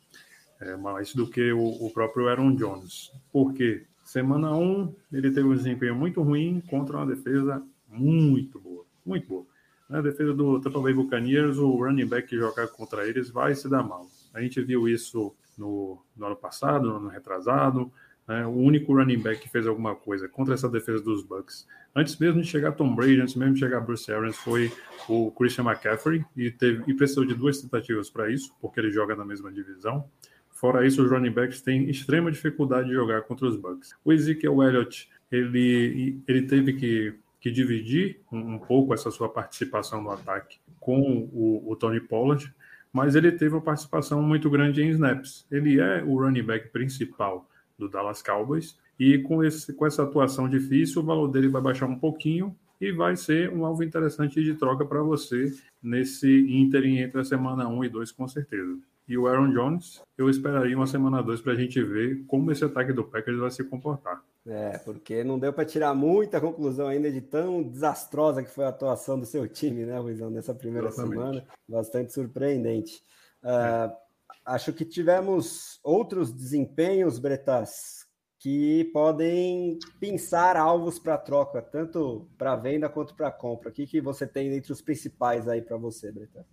é mais do que o, o próprio Aaron Jones. Por quê? Semana 1, ele teve um desempenho muito ruim contra uma defesa muito boa, muito boa. Na defesa do Tampa Bay Buccaneers, o running back que jogar contra eles vai se dar mal. A gente viu isso no, no ano passado, no ano retrasado. Né? O único running back que fez alguma coisa contra essa defesa dos Bucks, antes mesmo de chegar Tom Brady, antes mesmo de chegar Bruce Arians, foi o Christian McCaffrey e, teve, e precisou de duas tentativas para isso, porque ele joga na mesma divisão. Fora isso, os running backs têm extrema dificuldade de jogar contra os Bucks. O Ezekiel Elliott, ele, ele teve que, que dividir um, um pouco essa sua participação no ataque com o, o Tony Pollard, mas ele teve uma participação muito grande em snaps. Ele é o running back principal do Dallas Cowboys e com, esse, com essa atuação difícil, o valor dele vai baixar um pouquinho e vai ser um alvo interessante de troca para você nesse ínterim entre a semana 1 e 2, com certeza. E o Aaron Jones, eu esperaria uma semana 2 para a gente ver como esse ataque do Packers vai se comportar. É, porque não deu para tirar muita conclusão ainda de tão desastrosa que foi a atuação do seu time, né, Luizão, nessa primeira Exatamente. semana. Bastante surpreendente. Uh, acho que tivemos outros desempenhos, Bretas, que podem pensar alvos para troca, tanto para venda quanto para compra. O que, que você tem entre os principais aí para você, Bretas?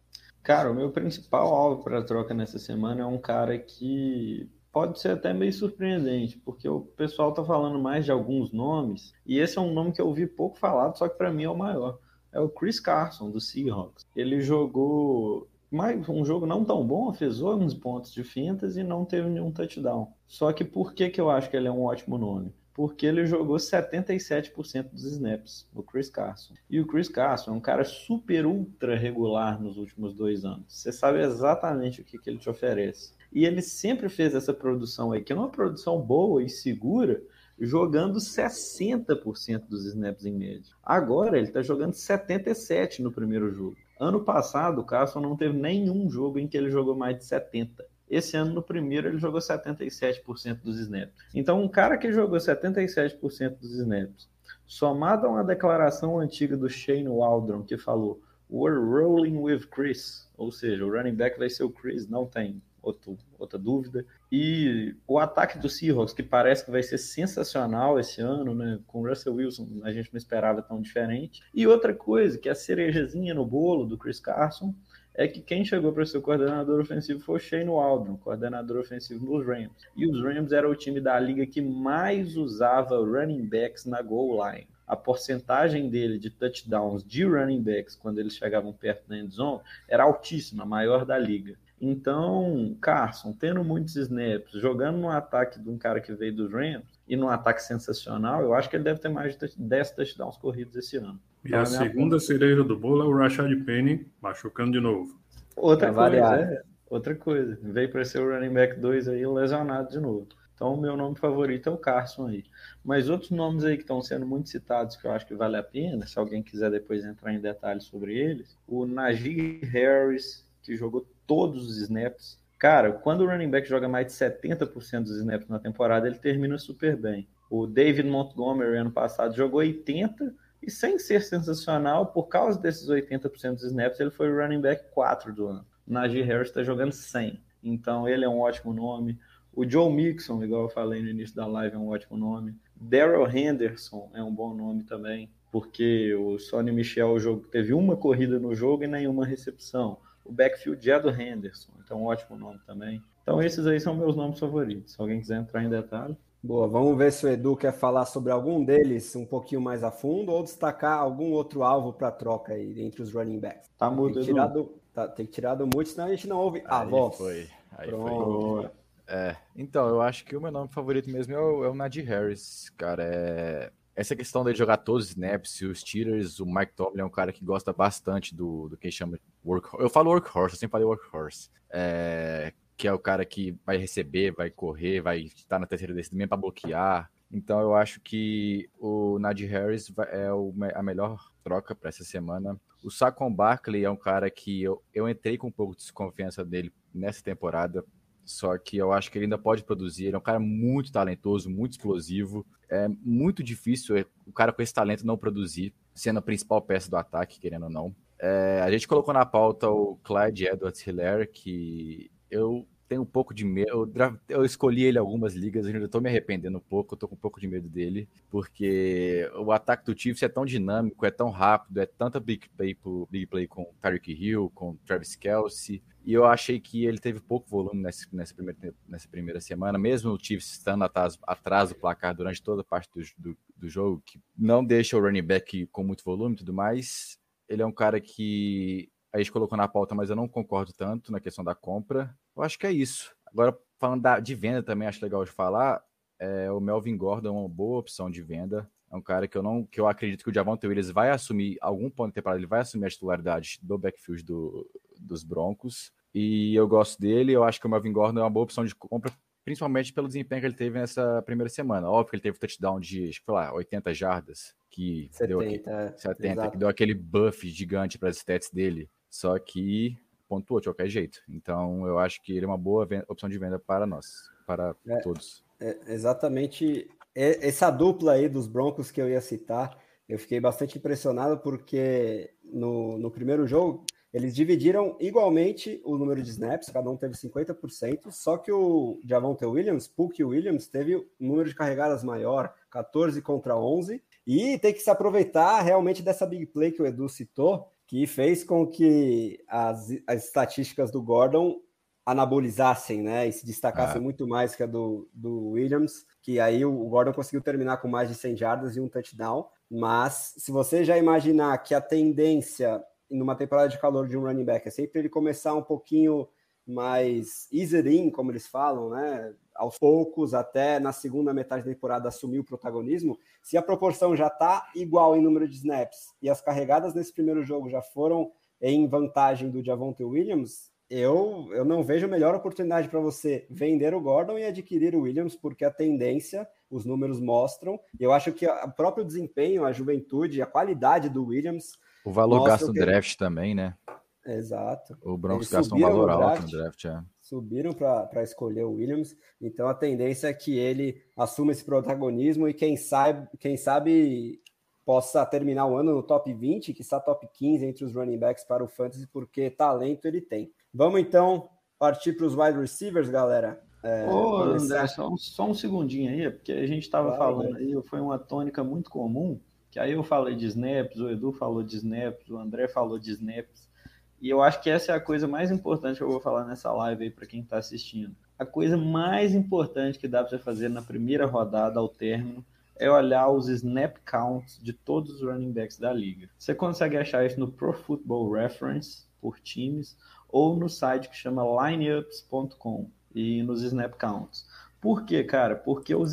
Cara, o meu principal alvo para troca nessa semana é um cara que pode ser até meio surpreendente, porque o pessoal tá falando mais de alguns nomes, e esse é um nome que eu ouvi pouco falado, só que para mim é o maior. É o Chris Carson, do Seahawks. Ele jogou mais um jogo não tão bom, fez 11 pontos de fintas e não teve nenhum touchdown. Só que por que, que eu acho que ele é um ótimo nome? Porque ele jogou 77% dos snaps, o Chris Carson. E o Chris Carson é um cara super ultra regular nos últimos dois anos. Você sabe exatamente o que, que ele te oferece. E ele sempre fez essa produção aí, que é uma produção boa e segura, jogando 60% dos snaps em média. Agora ele está jogando 77% no primeiro jogo. Ano passado, o Carson não teve nenhum jogo em que ele jogou mais de 70%. Esse ano, no primeiro, ele jogou 77% dos snaps. Então, um cara que jogou 77% dos snaps somado a uma declaração antiga do Shane Waldron, que falou We're rolling with Chris, ou seja, o running back vai ser o Chris, não tem outro, outra dúvida. E o ataque do Seahawks, que parece que vai ser sensacional esse ano, né? Com Russell Wilson, a gente não esperava tão diferente. E outra coisa, que é a cerejazinha no bolo do Chris Carson, é que quem chegou para ser o coordenador ofensivo foi o Shane Waldron, coordenador ofensivo dos Rams. E os Rams era o time da liga que mais usava running backs na goal line. A porcentagem dele de touchdowns de running backs quando eles chegavam perto da end zone era altíssima, a maior da liga. Então, Carson, tendo muitos snaps, jogando no ataque de um cara que veio dos Rams e num ataque sensacional, eu acho que ele deve ter mais de 10 touchdowns corridos esse ano. E a segunda cereja do bolo é o Rashad Penny machucando de novo. Outra coisa, é, outra coisa. Veio para ser o running back 2 aí lesionado de novo. Então, o meu nome favorito é o Carson aí. Mas outros nomes aí que estão sendo muito citados, que eu acho que vale a pena, se alguém quiser depois entrar em detalhes sobre eles, o Najee Harris, que jogou todos os snaps. Cara, quando o running back joga mais de 70% dos snaps na temporada, ele termina super bem. O David Montgomery, ano passado, jogou 80% e sem ser sensacional, por causa desses 80% dos snaps, ele foi o running back 4 do ano. Najee Harris está jogando 100. Então, ele é um ótimo nome. O Joe Mixon, igual eu falei no início da live, é um ótimo nome. Daryl Henderson é um bom nome também, porque o Sonny Michel jogo, teve uma corrida no jogo e nenhuma recepção. O backfield é do Henderson, então um ótimo nome também. Então esses aí são meus nomes favoritos. Se alguém quiser entrar em detalhe. Boa, vamos ver se o Edu quer falar sobre algum deles um pouquinho mais a fundo ou destacar algum outro alvo para troca aí entre os running backs. Tá mudo, tem que tirar do, tá, tem que tirar do mute, senão a gente não ouve a voz. Foi. Aí Pronto. foi. É, então, eu acho que o meu nome favorito mesmo é o, é o Najee Harris, cara. É, essa questão dele jogar todos os snaps, os Steelers, o Mike Tomlin é um cara que gosta bastante do, do que chama workhorse. Eu falo workhorse, eu sempre falei workhorse. É, que é o cara que vai receber, vai correr, vai estar na terceira descida mesmo para bloquear. Então eu acho que o Najee Harris é a melhor troca para essa semana. O Saquon Barkley é um cara que eu, eu entrei com um pouco de desconfiança dele nessa temporada só que eu acho que ele ainda pode produzir. Ele é um cara muito talentoso, muito explosivo. É muito difícil é, o cara com esse talento não produzir, sendo a principal peça do ataque, querendo ou não. É, a gente colocou na pauta o Clyde Edwards Hilaire, que eu tenho um pouco de medo. Eu, escolhi ele algumas ligas, eu ainda estou me arrependendo um pouco, eu tô com um pouco de medo dele, porque o ataque do Chiefs é tão dinâmico, é tão rápido, é tanta big play, big play com Tyreek Hill, com Travis Kelsey, e eu achei que ele teve pouco volume nessa, nessa, primeira, nessa primeira semana, mesmo o Chiefs estando atrás, atrás do placar durante toda a parte do, do, do, jogo, que não deixa o running back com muito volume e tudo mais. Ele é um cara que a gente colocou na pauta, mas eu não concordo tanto na questão da compra. Eu acho que é isso. Agora, falando da, de venda também, acho legal de falar. É, o Melvin Gordon é uma boa opção de venda. É um cara que eu não, que eu acredito que o Javonte Williams vai assumir algum ponto de temporada, ele vai assumir a titularidade do backfield do, dos Broncos. E eu gosto dele, eu acho que o Melvin Gordon é uma boa opção de compra, principalmente pelo desempenho que ele teve nessa primeira semana. Óbvio que ele teve touchdown de, acho que, lá, 80 jardas, que 70, deu aqui, 70 que deu aquele buff gigante para as stats dele. Só que pontuou de qualquer jeito. Então eu acho que ele é uma boa opção de venda para nós, para é, todos. É exatamente essa dupla aí dos Broncos que eu ia citar. Eu fiquei bastante impressionado porque no, no primeiro jogo eles dividiram igualmente o número de snaps, cada um teve 50%, só que o Javonte Williams, Puck Williams, teve um número de carregadas maior, 14 contra 11, e tem que se aproveitar realmente dessa big play que o Edu citou, que fez com que as, as estatísticas do Gordon anabolizassem, né, e se destacassem ah. muito mais que a do, do Williams, que aí o Gordon conseguiu terminar com mais de 100 jardas e um touchdown, mas se você já imaginar que a tendência numa temporada de calor de um running back. É sempre ele começar um pouquinho mais easy in, como eles falam, né? Aos poucos, até na segunda metade da temporada assumir o protagonismo. Se a proporção já está igual em número de snaps e as carregadas nesse primeiro jogo já foram em vantagem do Javonte Williams, eu, eu não vejo melhor oportunidade para você vender o Gordon e adquirir o Williams, porque a tendência, os números mostram. Eu acho que o próprio desempenho, a juventude, a qualidade do Williams o valor gasto no draft também, né? Exato. O Broncos gastou um valor alto no draft, é. Subiram para escolher o Williams. Então a tendência é que ele assuma esse protagonismo e quem sabe, quem sabe possa terminar o ano no top 20, que está top 15 entre os running backs para o Fantasy, porque talento ele tem. Vamos então partir para os wide receivers, galera. É, Ô, André, só um, só um segundinho aí, porque a gente estava claro, falando né? aí, foi uma tônica muito comum, que aí eu falei de snaps, o Edu falou de snaps, o André falou de snaps, e eu acho que essa é a coisa mais importante que eu vou falar nessa live aí para quem está assistindo. A coisa mais importante que dá para você fazer na primeira rodada ao término é olhar os snap counts de todos os running backs da liga. Você consegue achar isso no Pro Football Reference por times ou no site que chama lineups.com e nos snap counts. Por quê, cara? Porque os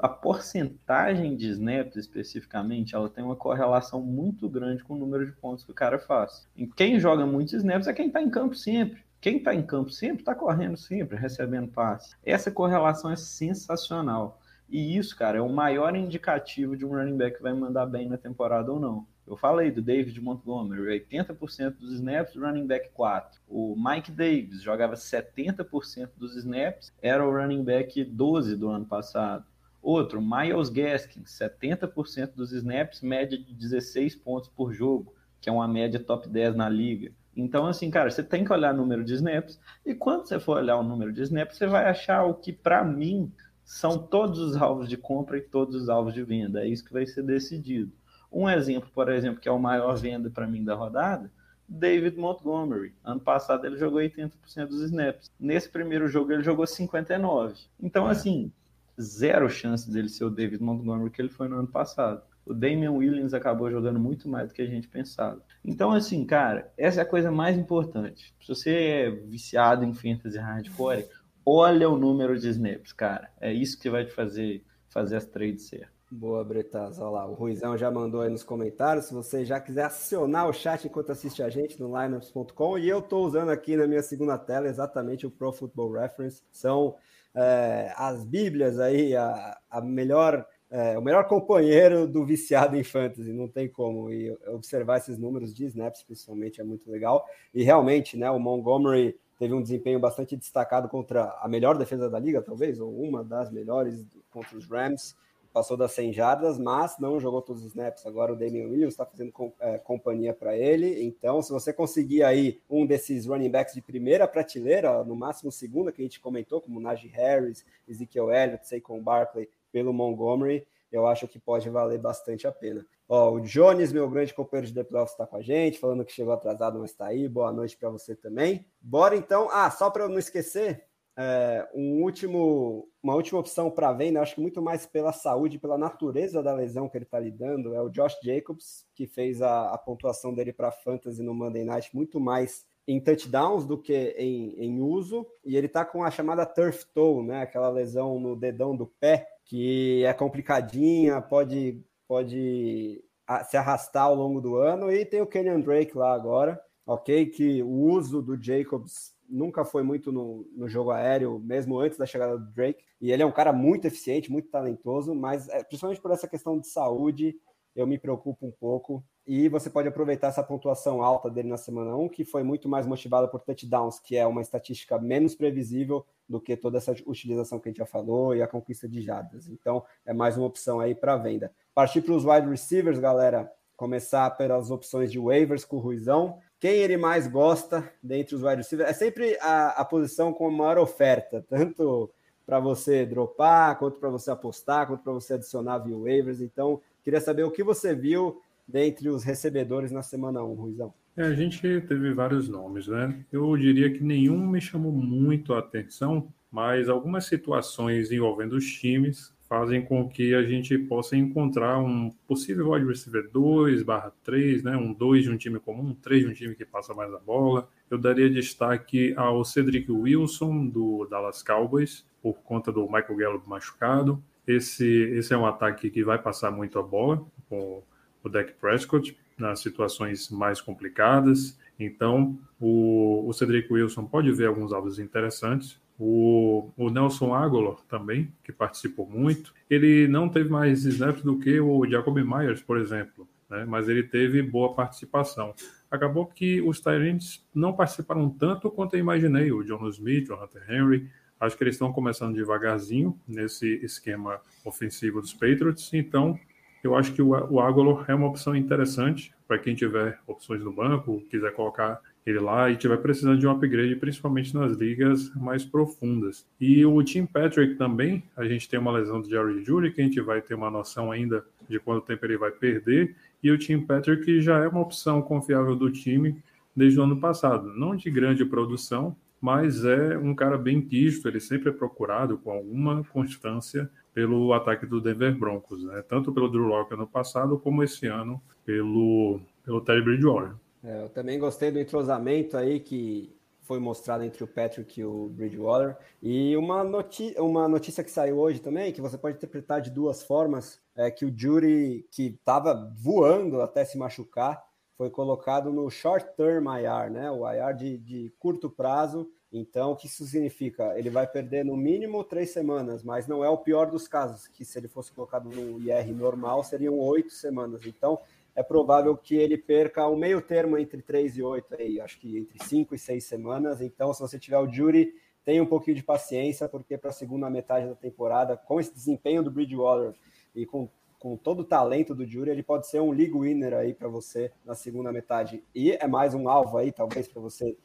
a porcentagem de snaps especificamente, ela tem uma correlação muito grande com o número de pontos que o cara faz. E quem joga muitos snaps é quem está em campo sempre. Quem está em campo sempre está correndo sempre, recebendo passe. Essa correlação é sensacional. E isso, cara, é o maior indicativo de um running back que vai mandar bem na temporada ou não. Eu falei do David Montgomery, 80% dos snaps, running back 4. O Mike Davis jogava 70% dos snaps, era o running back 12 do ano passado. Outro, Miles Gaskin, 70% dos snaps, média de 16 pontos por jogo, que é uma média top 10 na liga. Então, assim, cara, você tem que olhar o número de snaps, e quando você for olhar o número de snaps, você vai achar o que, para mim, são todos os alvos de compra e todos os alvos de venda. É isso que vai ser decidido. Um exemplo, por exemplo, que é o maior venda para mim da rodada, David Montgomery. Ano passado ele jogou 80% dos snaps. Nesse primeiro jogo ele jogou 59. Então, é. assim, zero chance dele ser o David Montgomery que ele foi no ano passado. O Damian Williams acabou jogando muito mais do que a gente pensava. Então, assim, cara, essa é a coisa mais importante. Se você é viciado em fantasy hardcore, olha o número de snaps, cara. É isso que vai te fazer fazer as trades certas. Boa, Bretas. Olha lá, o Ruizão já mandou aí nos comentários. Se você já quiser acionar o chat enquanto assiste a gente no lineups.com. E eu estou usando aqui na minha segunda tela exatamente o Pro Football Reference. São é, as bíblias aí, a, a melhor, é, o melhor companheiro do viciado em fantasy. Não tem como. E observar esses números de snaps, principalmente, é muito legal. E realmente, né, o Montgomery teve um desempenho bastante destacado contra a melhor defesa da liga, talvez, ou uma das melhores contra os Rams passou das 100 jardas, mas não jogou todos os snaps. Agora o Damian Williams está fazendo com, é, companhia para ele. Então, se você conseguir aí um desses running backs de primeira prateleira, no máximo segunda, que a gente comentou, como Najee Harris, Ezekiel Elliott, Saquon Barkley, pelo Montgomery, eu acho que pode valer bastante a pena. Ó, o Jones, meu grande companheiro de The Playoffs, está com a gente, falando que chegou atrasado, mas está aí. Boa noite para você também. Bora então. Ah, só para eu não esquecer, é, um último, uma última opção para venda, acho que muito mais pela saúde, pela natureza da lesão que ele está lidando, é o Josh Jacobs, que fez a, a pontuação dele para Fantasy no Monday Night muito mais em touchdowns do que em, em uso, e ele está com a chamada turf toe, né, aquela lesão no dedão do pé, que é complicadinha, pode, pode se arrastar ao longo do ano, e tem o Kenyon Drake lá agora, ok, que o uso do Jacobs nunca foi muito no, no, jogo aéreo, mesmo antes da chegada do Drake. E ele é um cara muito eficiente, muito talentoso, mas é, principalmente por essa questão de saúde, eu me preocupo um pouco. E você pode aproveitar essa pontuação alta dele na semana 1, que foi muito mais motivada por touchdowns, que é uma estatística menos previsível do que toda essa utilização que a gente já falou e a conquista de jardas. Então, é mais uma opção aí para venda. Partir para os wide receivers, galera. Começar pelas opções de waivers com o Ruizão quem ele mais gosta dentre os wide receivers. É sempre a, a posição com a maior oferta, tanto para você dropar, quanto para você apostar, quanto para você adicionar via waivers. Então, queria saber o que você viu dentre os recebedores na semana 1, Ruizão. É, a gente teve vários nomes, né? Eu diria que nenhum me chamou muito a atenção, mas algumas situações envolvendo os times fazem com que a gente possa encontrar um possível wide receiver 2 barra 3, né? um 2 de um time comum, um 3 de um time que passa mais a bola. Eu daria destaque ao Cedric Wilson, do Dallas Cowboys, por conta do Michael Gallup machucado. Esse, esse é um ataque que vai passar muito a bola com o Dak Prescott nas situações mais complicadas. Então, o, o Cedric Wilson pode ver alguns alvos interessantes. O, o Nelson Aguilar também, que participou muito, ele não teve mais snaps do que o Jacob Myers, por exemplo, né? mas ele teve boa participação. acabou que os Tyrants não participaram tanto quanto eu imaginei. O John Smith, o Hunter Henry, acho que eles estão começando devagarzinho nesse esquema ofensivo dos Patriots. Então, eu acho que o, o Aguilar é uma opção interessante para quem tiver opções no banco, quiser colocar ele lá e tiver precisando de um upgrade, principalmente nas ligas mais profundas. E o Tim Patrick também, a gente tem uma lesão do Jerry Judy, que a gente vai ter uma noção ainda de quanto tempo ele vai perder. E o Tim Patrick já é uma opção confiável do time desde o ano passado. Não de grande produção, mas é um cara bem quisto, ele sempre é procurado com alguma constância pelo ataque do Denver Broncos, né? tanto pelo Drew Locke no passado, como esse ano pelo, pelo Terry Bridgewater. É, eu também gostei do entrosamento aí que foi mostrado entre o Patrick e o Bridgewater. E uma, noti uma notícia que saiu hoje também, que você pode interpretar de duas formas, é que o Jury, que estava voando até se machucar, foi colocado no short term IR, né? O IR de, de curto prazo. Então, o que isso significa? Ele vai perder no mínimo três semanas, mas não é o pior dos casos, que se ele fosse colocado no IR normal, seriam oito semanas. Então, é provável que ele perca um meio termo entre 3 e 8, aí, acho que entre 5 e 6 semanas. Então, se você tiver o Jury, tenha um pouquinho de paciência, porque para a segunda metade da temporada, com esse desempenho do Bridgewater e com, com todo o talento do Jury, ele pode ser um league winner aí para você na segunda metade. E é mais um alvo aí, talvez, para você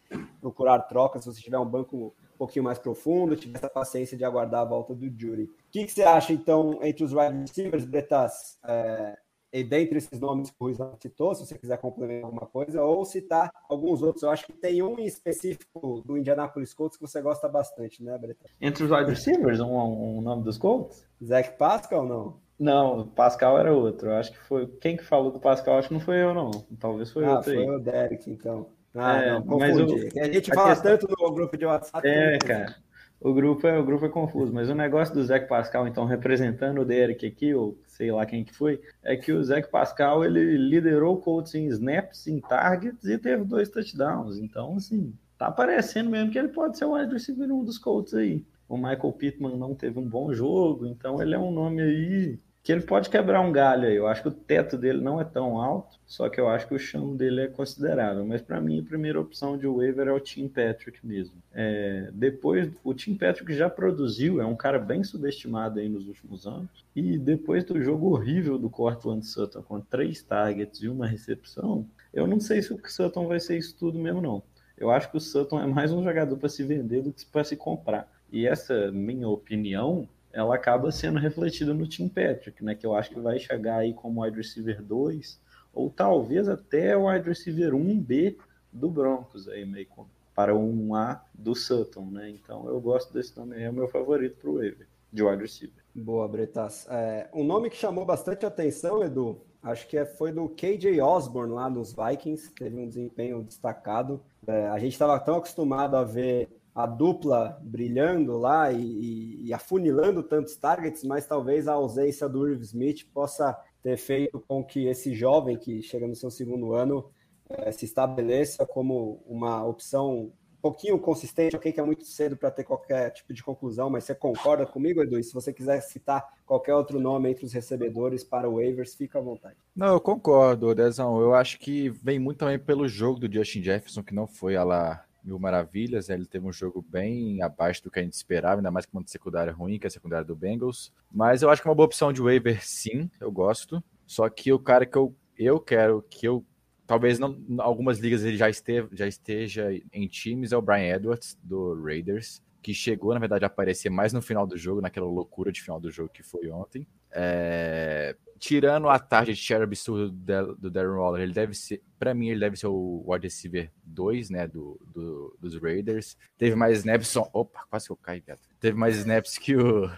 procurar trocas, se você tiver um banco um pouquinho mais profundo, tiver essa paciência de aguardar a volta do Jury. O que, que você acha, então, entre os wide receivers, Bretas? É, e dentre esses nomes que o Ruiz citou, se você quiser complementar alguma coisa, ou citar alguns outros. Eu acho que tem um em específico do Indianapolis Colts que você gosta bastante, né, Breta? Entre os wide receivers, um, um nome dos Colts? Zach Pascal ou não? Não, Pascal era outro. Eu acho que foi. Quem que falou do Pascal? Acho que não foi eu, não. Talvez foi ah, outro foi aí. o Derek, então. Ah, é, não, mas eu... A gente fala questão... tanto no grupo de WhatsApp. É, cara. O grupo, é, o grupo é confuso, mas o negócio do Zé Pascal, então, representando o Derek aqui, ou sei lá quem que foi, é que o Zé Pascal, ele liderou o Colts em snaps, em targets e teve dois touchdowns. Então, assim, tá parecendo mesmo que ele pode ser o wide receiver um dos Colts aí. O Michael Pittman não teve um bom jogo, então ele é um nome aí que ele pode quebrar um galho aí. Eu acho que o teto dele não é tão alto, só que eu acho que o chão dele é considerável. Mas para mim, a primeira opção de waiver é o Tim Patrick mesmo. É, depois, o Tim Patrick já produziu, é um cara bem subestimado aí nos últimos anos. E depois do jogo horrível do Cortland Sutton, com três targets e uma recepção, eu não sei se o Sutton vai ser isso tudo mesmo, não. Eu acho que o Sutton é mais um jogador para se vender do que para se comprar. E essa minha opinião ela acaba sendo refletida no Tim Patrick, né? Que eu acho que vai chegar aí como wide receiver 2, ou talvez até o wide receiver 1B do Broncos, aí meio para o 1A do Sutton, né? Então eu gosto desse nome, é o meu favorito para o waiver, de wide receiver. Boa, Bretas. É, um nome que chamou bastante atenção, Edu, acho que é, foi do KJ Osborne lá nos Vikings, teve um desempenho destacado. É, a gente estava tão acostumado a ver a dupla brilhando lá e, e, afunilando tantos targets, mas talvez a ausência do Irv Smith possa ter feito com que esse jovem que chega no seu segundo ano é, se estabeleça como uma opção um pouquinho consistente. Ok, que é muito cedo para ter qualquer tipo de conclusão, mas você concorda comigo, Edu? E se você quiser citar qualquer outro nome entre os recebedores para o waivers, fica à vontade. Não, eu concordo, Dezão. Eu acho que vem muito também pelo jogo do Justin Jefferson, que não foi a lá mil maravilhas. Ele teve um jogo bem abaixo do que a gente esperava, ainda mais com uma secundária ruim, que é a secundária do Bengals. Mas eu acho que é uma boa opção de waiver, sim, eu gosto. Só que o cara que eu, eu quero, que eu talvez não algumas ligas ele já, esteve, já esteja em times, é o Brian Edwards, do Raiders, que chegou, na verdade, a aparecer mais no final do jogo, naquela loucura de final do jogo que foi ontem. É, tirando a tarde de share absurdo do Darren Waller, ele deve ser, para mim, ele deve ser o wide receiver 2, né, do, do, dos Raiders. Teve mais snaps, opa, quase que eu caí, gato. Teve mais snaps que o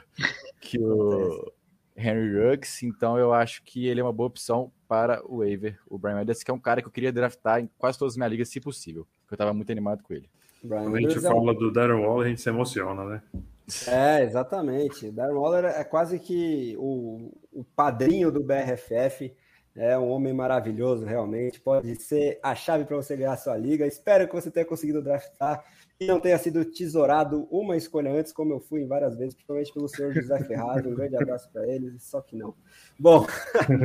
que o Henry Ruggs, então eu acho que ele é uma boa opção para o waiver, o Brian Edwards, que é um cara que eu queria draftar em quase todas as minhas ligas, se possível, porque eu tava muito animado com ele. Brian Quando a gente fala do Darren Waller, a gente se emociona, né? É, exatamente. Darren Waller é quase que o, o padrinho do BRFF. É um homem maravilhoso, realmente. Pode ser a chave para você ganhar a sua liga. Espero que você tenha conseguido draftar e não tenha sido tesourado uma escolha antes, como eu fui várias vezes, principalmente pelo senhor José Ferrari. Um grande abraço para ele, só que não. Bom,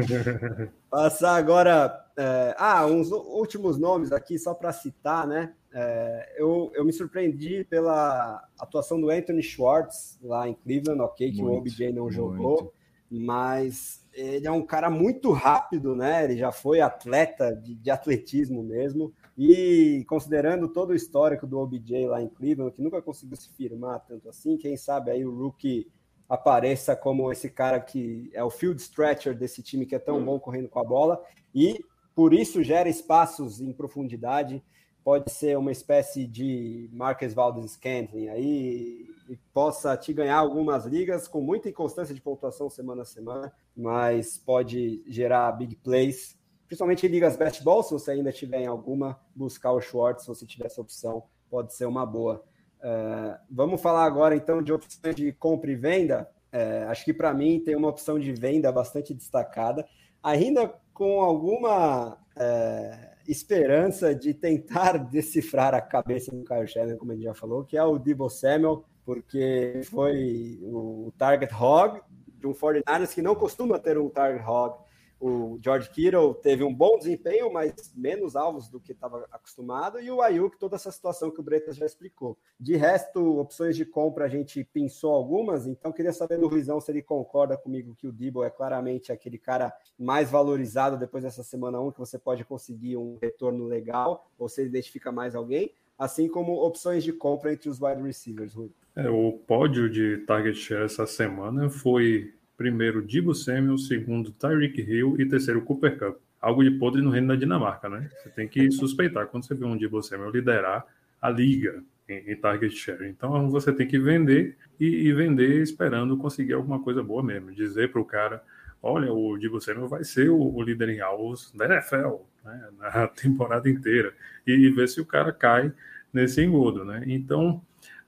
passar agora. É, ah, uns últimos nomes aqui, só para citar, né? É, eu, eu me surpreendi pela atuação do Anthony Schwartz lá em Cleveland, ok, que muito, o OBJ não muito. jogou, mas ele é um cara muito rápido, né? Ele já foi atleta de, de atletismo mesmo. E considerando todo o histórico do OBJ lá em Cleveland, que nunca conseguiu se firmar tanto assim, quem sabe aí o rookie apareça como esse cara que é o field stretcher desse time que é tão bom correndo com a bola e por isso gera espaços em profundidade. Pode ser uma espécie de Marcus Valdes Scantling aí e possa te ganhar algumas ligas com muita inconstância de pontuação semana a semana, mas pode gerar big plays principalmente em ligas best ball, se você ainda tiver em alguma, buscar o Schwartz, se você tiver essa opção, pode ser uma boa. Uh, vamos falar agora então de opções de compra e venda. Uh, acho que para mim tem uma opção de venda bastante destacada, ainda com alguma uh, esperança de tentar decifrar a cabeça do Kyle Shannon, como a gente já falou, que é o Debo Samuel, porque foi o target hog de um 49ers que não costuma ter um target hog o George Kittle teve um bom desempenho, mas menos alvos do que estava acostumado, e o Ayuk, toda essa situação que o Bretas já explicou. De resto, opções de compra a gente pensou algumas, então queria saber do Ruizão se ele concorda comigo que o Debo é claramente aquele cara mais valorizado depois dessa semana 1, que você pode conseguir um retorno legal, ou se ele identifica mais alguém, assim como opções de compra entre os wide receivers, Rui. É, o pódio de target share essa semana foi primeiro Dibo Samuel, segundo Tyreek Hill e terceiro Cooper Cup. Algo de podre no reino da Dinamarca, né? Você tem que suspeitar quando você vê um Dibo Samuel liderar a liga em, em target share. Então você tem que vender e, e, vender esperando conseguir alguma coisa boa mesmo. Dizer para o cara, olha, o Dibo Samuel vai ser o, o, líder em alvos da NFL né? na temporada inteira e, e ver se o cara cai nesse engodo, né? Então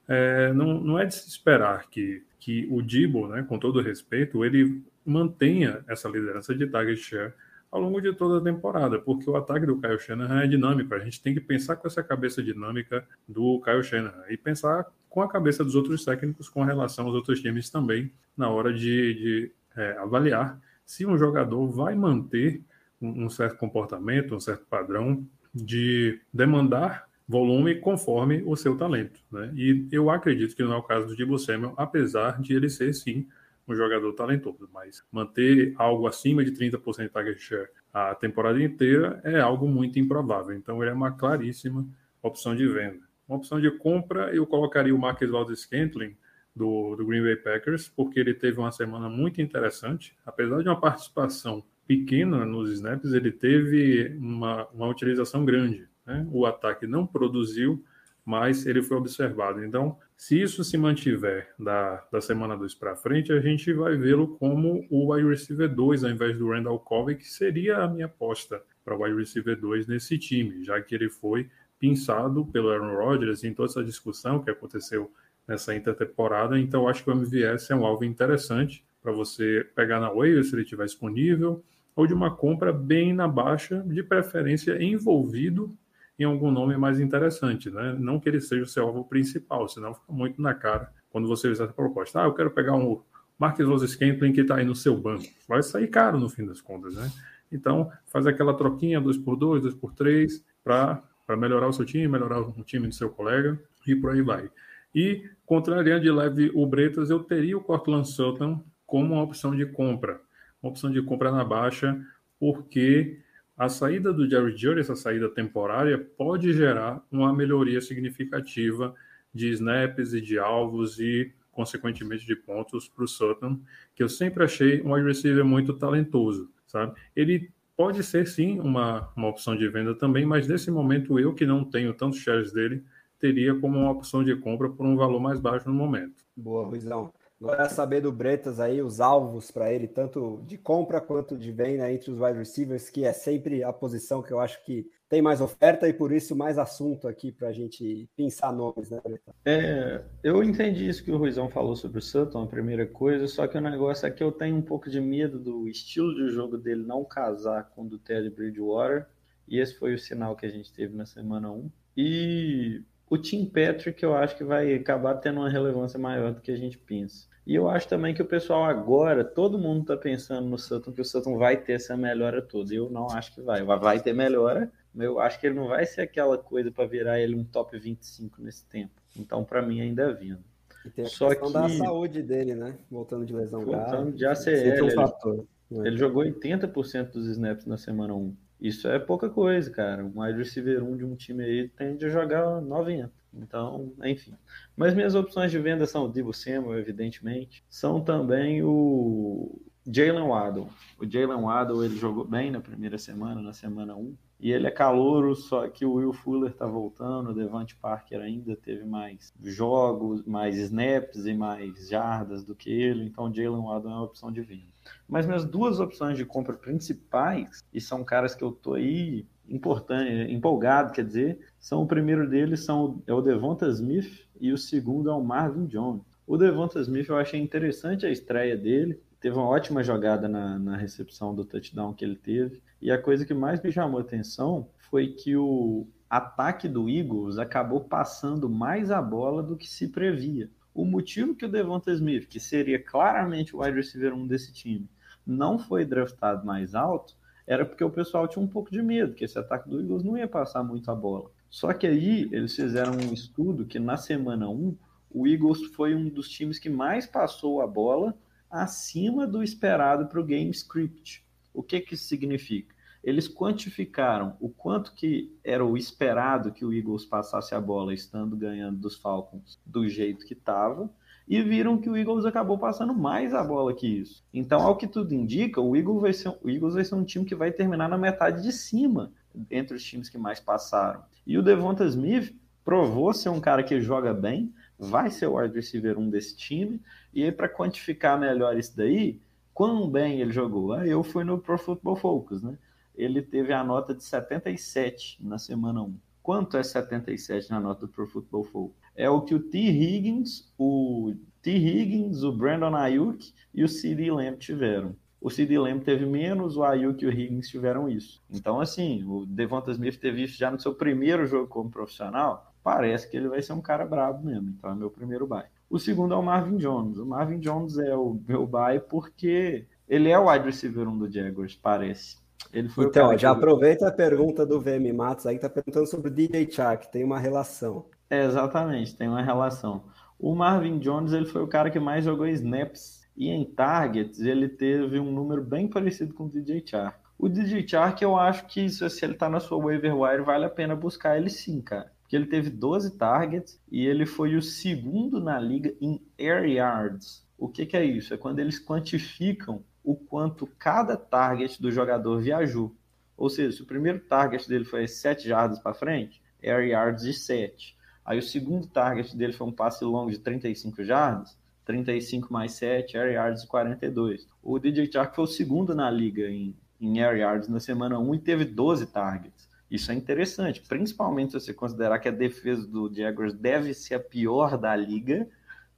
é, não, não é de se esperar que que o Dibo, né, com todo respeito, ele mantenha essa liderança de target share ao longo de toda a temporada, porque o ataque do Kyle Shanahan é dinâmico. A gente tem que pensar com essa cabeça dinâmica do Kyle Shanahan e pensar com a cabeça dos outros técnicos com relação aos outros times também na hora de, de é, avaliar se um jogador vai manter um, um certo comportamento, um certo padrão de demandar volume conforme o seu talento. Né? E eu acredito que não é o caso do Dibu Samuel, apesar de ele ser, sim, um jogador talentoso, mas manter algo acima de 30% de target share a temporada inteira é algo muito improvável. Então, ele é uma claríssima opção de venda. Uma opção de compra, eu colocaria o Marcus Valdes-Scantling, do, do Green Bay Packers, porque ele teve uma semana muito interessante, apesar de uma participação pequena nos snaps, ele teve uma, uma utilização grande. Né? O ataque não produziu, mas ele foi observado. Então, se isso se mantiver da, da semana 2 para frente, a gente vai vê-lo como o wide receiver 2 ao invés do Randall Cobb, que seria a minha aposta para o wide receiver 2 nesse time, já que ele foi pinçado pelo Aaron Rodgers em toda essa discussão que aconteceu nessa intertemporada. Então, acho que o MVS é um alvo interessante para você pegar na waiver se ele estiver disponível, ou de uma compra bem na baixa, de preferência envolvido em algum nome mais interessante, né? Não que ele seja o seu alvo principal, senão fica muito na cara quando você fizer essa proposta. Ah, eu quero pegar um Marcus Rose Scantling que está aí no seu banco. Vai sair caro no fim das contas, né? Então, faz aquela troquinha 2x2, 2x3 para melhorar o seu time, melhorar o time do seu colega e por aí vai. E, contrariando de leve o Bretas, eu teria o Cortland Sutton como uma opção de compra. Uma opção de compra na baixa, porque a saída do Jerry Jury, essa saída temporária, pode gerar uma melhoria significativa de snaps e de alvos e, consequentemente, de pontos para o Sutton, que eu sempre achei um wide receiver muito talentoso, sabe? Ele pode ser, sim, uma, uma opção de venda também, mas nesse momento eu, que não tenho tantos shares dele, teria como uma opção de compra por um valor mais baixo no momento. Boa, Ruizão. Agora saber do Bretas aí, os alvos para ele, tanto de compra quanto de venda entre os wide receivers, que é sempre a posição que eu acho que tem mais oferta e por isso mais assunto aqui para a gente pensar nomes, né, Breta? É, eu entendi isso que o Ruizão falou sobre o Sutton, a primeira coisa, só que o negócio é que eu tenho um pouco de medo do estilo de jogo dele não casar com o do Teddy Bridgewater, e esse foi o sinal que a gente teve na semana 1. E o Tim Patrick eu acho que vai acabar tendo uma relevância maior do que a gente pensa. E eu acho também que o pessoal agora, todo mundo está pensando no Sutton, que o Sutton vai ter essa melhora toda. Eu não acho que vai. Vai ter melhora, mas eu acho que ele não vai ser aquela coisa para virar ele um top 25 nesse tempo. Então, para mim, ainda é vindo. E tem a Só questão que... da saúde dele, né? Voltando de lesão Voltando grave. de ACL. Um fator. Ele, ele jogou 80% dos snaps na semana 1. Isso é pouca coisa, cara. Um wide receiver 1 de um time aí tende a jogar 90. Então, enfim. Mas minhas opções de venda são o Divo Samuel, evidentemente. São também o Jalen Waddle. O Jalen Waddle, ele jogou bem na primeira semana, na semana 1. E ele é calouro, só que o Will Fuller tá voltando, o Devante Parker ainda teve mais jogos, mais snaps e mais jardas do que ele, então Jalen Waddle é uma opção de venda. Mas minhas duas opções de compra principais, e são caras que eu tô aí importante, empolgado, quer dizer, são o primeiro deles são é o Devonta Smith e o segundo é o Marvin Jones. O Devonta Smith eu achei interessante a estreia dele, teve uma ótima jogada na, na recepção do touchdown que ele teve. E a coisa que mais me chamou atenção foi que o ataque do Eagles acabou passando mais a bola do que se previa. O motivo que o Devonta Smith, que seria claramente o wide receiver 1 desse time, não foi draftado mais alto, era porque o pessoal tinha um pouco de medo, que esse ataque do Eagles não ia passar muito a bola. Só que aí eles fizeram um estudo que na semana 1, o Eagles foi um dos times que mais passou a bola acima do esperado para o game script. O que, que isso significa? eles quantificaram o quanto que era o esperado que o Eagles passasse a bola estando ganhando dos Falcons do jeito que estava e viram que o Eagles acabou passando mais a bola que isso. Então, ao que tudo indica, o Eagles vai ser, o Eagles vai ser um time que vai terminar na metade de cima entre os times que mais passaram. E o Devonta Smith provou ser um cara que joga bem, vai ser o wide receiver 1 desse time, e aí para quantificar melhor isso daí, quão bem ele jogou? Aí eu fui no Pro Football Focus, né? ele teve a nota de 77 na semana 1. Quanto é 77 na nota do Pro Football Focus? É o que o T. Higgins, o T. Higgins, o Brandon Ayuk e o C.D. Lamb tiveram. O C.D. Lamb teve menos, o Ayuk e o Higgins tiveram isso. Então, assim, o Devonta Smith teve isso já no seu primeiro jogo como profissional, parece que ele vai ser um cara brabo mesmo. Então, é meu primeiro bye. O segundo é o Marvin Jones. O Marvin Jones é o meu bye porque ele é o wide receiver 1 do Jaguars, parece então, já que... aproveita a pergunta do VM Matos aí, que está perguntando sobre o DJ Chark, tem uma relação. É, exatamente, tem uma relação. O Marvin Jones ele foi o cara que mais jogou snaps e em targets ele teve um número bem parecido com o DJ Chark. O DJ Chark eu acho que se ele está na sua waiver wire vale a pena buscar ele sim, cara. Porque ele teve 12 targets e ele foi o segundo na liga em air yards. O que, que é isso? É quando eles quantificam o quanto cada target do jogador viajou. Ou seja, se o primeiro target dele foi 7 jardas para frente, air yards de 7. Aí o segundo target dele foi um passe longo de 35 jardas, 35 mais 7, air yards de 42. O DJ Chark foi o segundo na liga em, em air yards na semana 1 e teve 12 targets. Isso é interessante, principalmente se você considerar que a defesa do Jaguars deve ser a pior da liga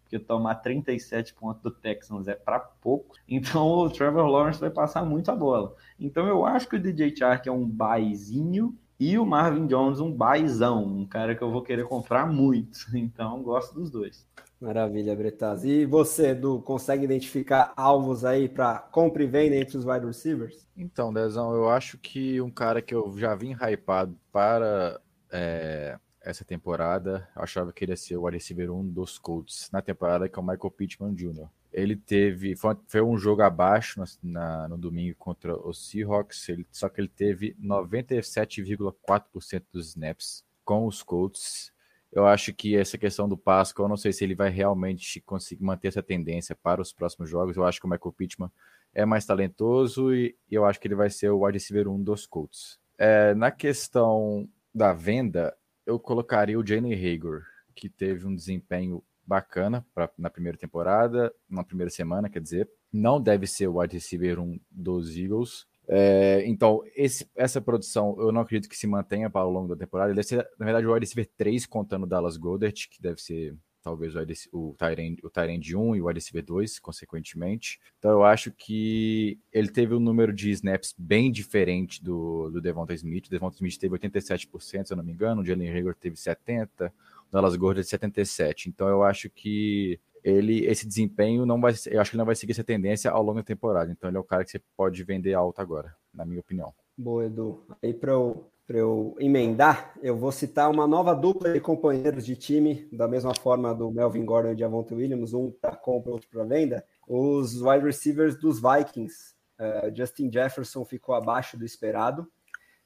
porque tomar 37 pontos do Texans é para pouco. Então o Trevor Lawrence vai passar muito a bola. Então eu acho que o DJ Chark é um baizinho e o Marvin Jones um baizão, um cara que eu vou querer comprar muito. Então gosto dos dois. Maravilha, Bretas. E você, Edu, consegue identificar alvos aí para compra e venda entre os wide receivers? Então, Dezão, eu acho que um cara que eu já vim hypado para é, essa temporada. Eu achava que ele ia ser o wide receiver 1 dos Colts na temporada, que é o Michael Pittman Jr. Ele teve. Foi, foi um jogo abaixo na, no domingo contra os Seahawks, ele, só que ele teve 97,4% dos snaps com os Colts. Eu acho que essa questão do Pascal, eu não sei se ele vai realmente conseguir manter essa tendência para os próximos jogos. Eu acho que o Michael Pittman é mais talentoso e, e eu acho que ele vai ser o wide receiver 1 dos Colts. É, na questão da venda, eu colocaria o Jalen Hager, que teve um desempenho bacana pra, na primeira temporada, na primeira semana, quer dizer. Não deve ser o wide receiver 1 dos Eagles. É, então, esse, essa produção eu não acredito que se mantenha para o longo da temporada. Ele deve ser, na verdade, o wide receiver 3 contando o Dallas Goddard, que deve ser talvez o Tyrande, o Tyrande 1 e o receiver 2, consequentemente. Então eu acho que ele teve um número de snaps bem diferente do, do Devonta Smith. O Devonta Smith teve 87%, se eu não me engano, o Jalen Hager teve 70%, Dallas Goddard 77%. Então eu acho que ele esse desempenho não vai eu acho que não vai seguir essa tendência ao longo da temporada. Então ele é o cara que você pode vender alto agora, na minha opinião. Boa, Edu. Aí para eu, eu emendar, eu vou citar uma nova dupla de companheiros de time, da mesma forma do Melvin Gordon e de Avonte Williams, um para compra, outro para venda. Os wide receivers dos Vikings. Uh, Justin Jefferson ficou abaixo do esperado.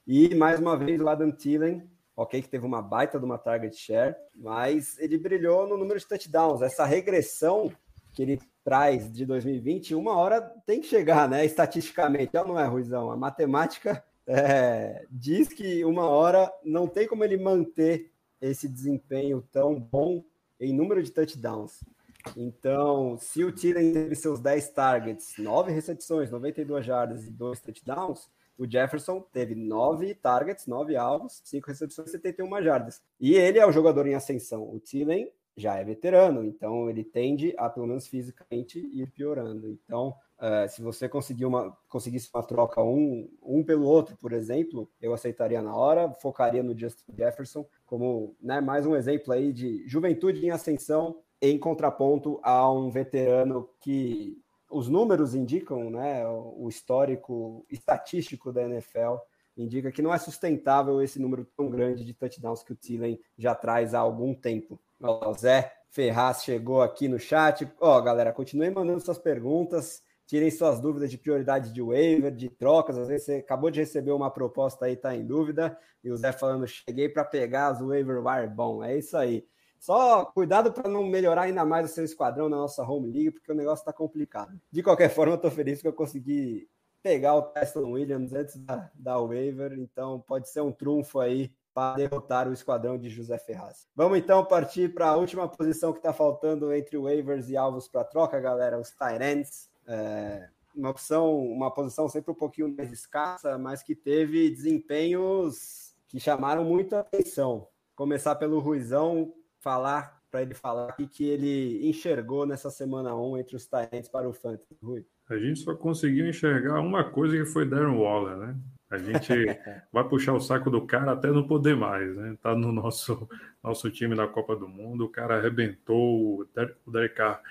E mais uma vez o Adam Thielen ok, que teve uma baita de uma target share, mas ele brilhou no número de touchdowns. Essa regressão que ele traz de 2020, uma hora tem que chegar, né? Estatisticamente, não é, Ruizão? A matemática é, diz que uma hora não tem como ele manter esse desempenho tão bom em número de touchdowns. Então, se o Thielen teve seus 10 targets, 9 recepções, 92 jardas e 2 touchdowns, o Jefferson teve nove targets, nove alvos, cinco recepções, 71 jardas. E ele é o jogador em ascensão. O Thielen já é veterano, então ele tende a, pelo menos fisicamente, ir piorando. Então, uh, se você conseguir uma, conseguisse uma troca um, um pelo outro, por exemplo, eu aceitaria na hora, focaria no Justin Jefferson como né, mais um exemplo aí de juventude em ascensão em contraponto a um veterano que os números indicam, né, o histórico estatístico da NFL indica que não é sustentável esse número tão grande de touchdowns que o Thielen já traz há algum tempo. O Zé Ferraz chegou aqui no chat. Ó, oh, galera, continuem mandando suas perguntas, tirem suas dúvidas de prioridade de waiver, de trocas. Às vezes você acabou de receber uma proposta aí, tá em dúvida, e o Zé falando, cheguei para pegar as waiver wire bom. É isso aí. Só cuidado para não melhorar ainda mais o seu esquadrão na nossa home league, porque o negócio está complicado. De qualquer forma, eu estou feliz que eu consegui pegar o Teston Williams antes da, da waiver, então pode ser um trunfo aí para derrotar o esquadrão de José Ferraz. Vamos então partir para a última posição que está faltando entre waivers e alvos para troca, galera, os Tyrants. É, uma opção, uma posição sempre um pouquinho mais escassa, mas que teve desempenhos que chamaram muita atenção. Começar pelo Ruizão, falar para ele falar o que ele enxergou nessa semana 1 entre os Tyrants para o Fantasy, Rui. A gente só conseguiu enxergar uma coisa que foi Darren Waller, né? A gente vai puxar o saco do cara até não poder mais, né? Tá no nosso, nosso time da Copa do Mundo, o cara arrebentou, o Derek Carr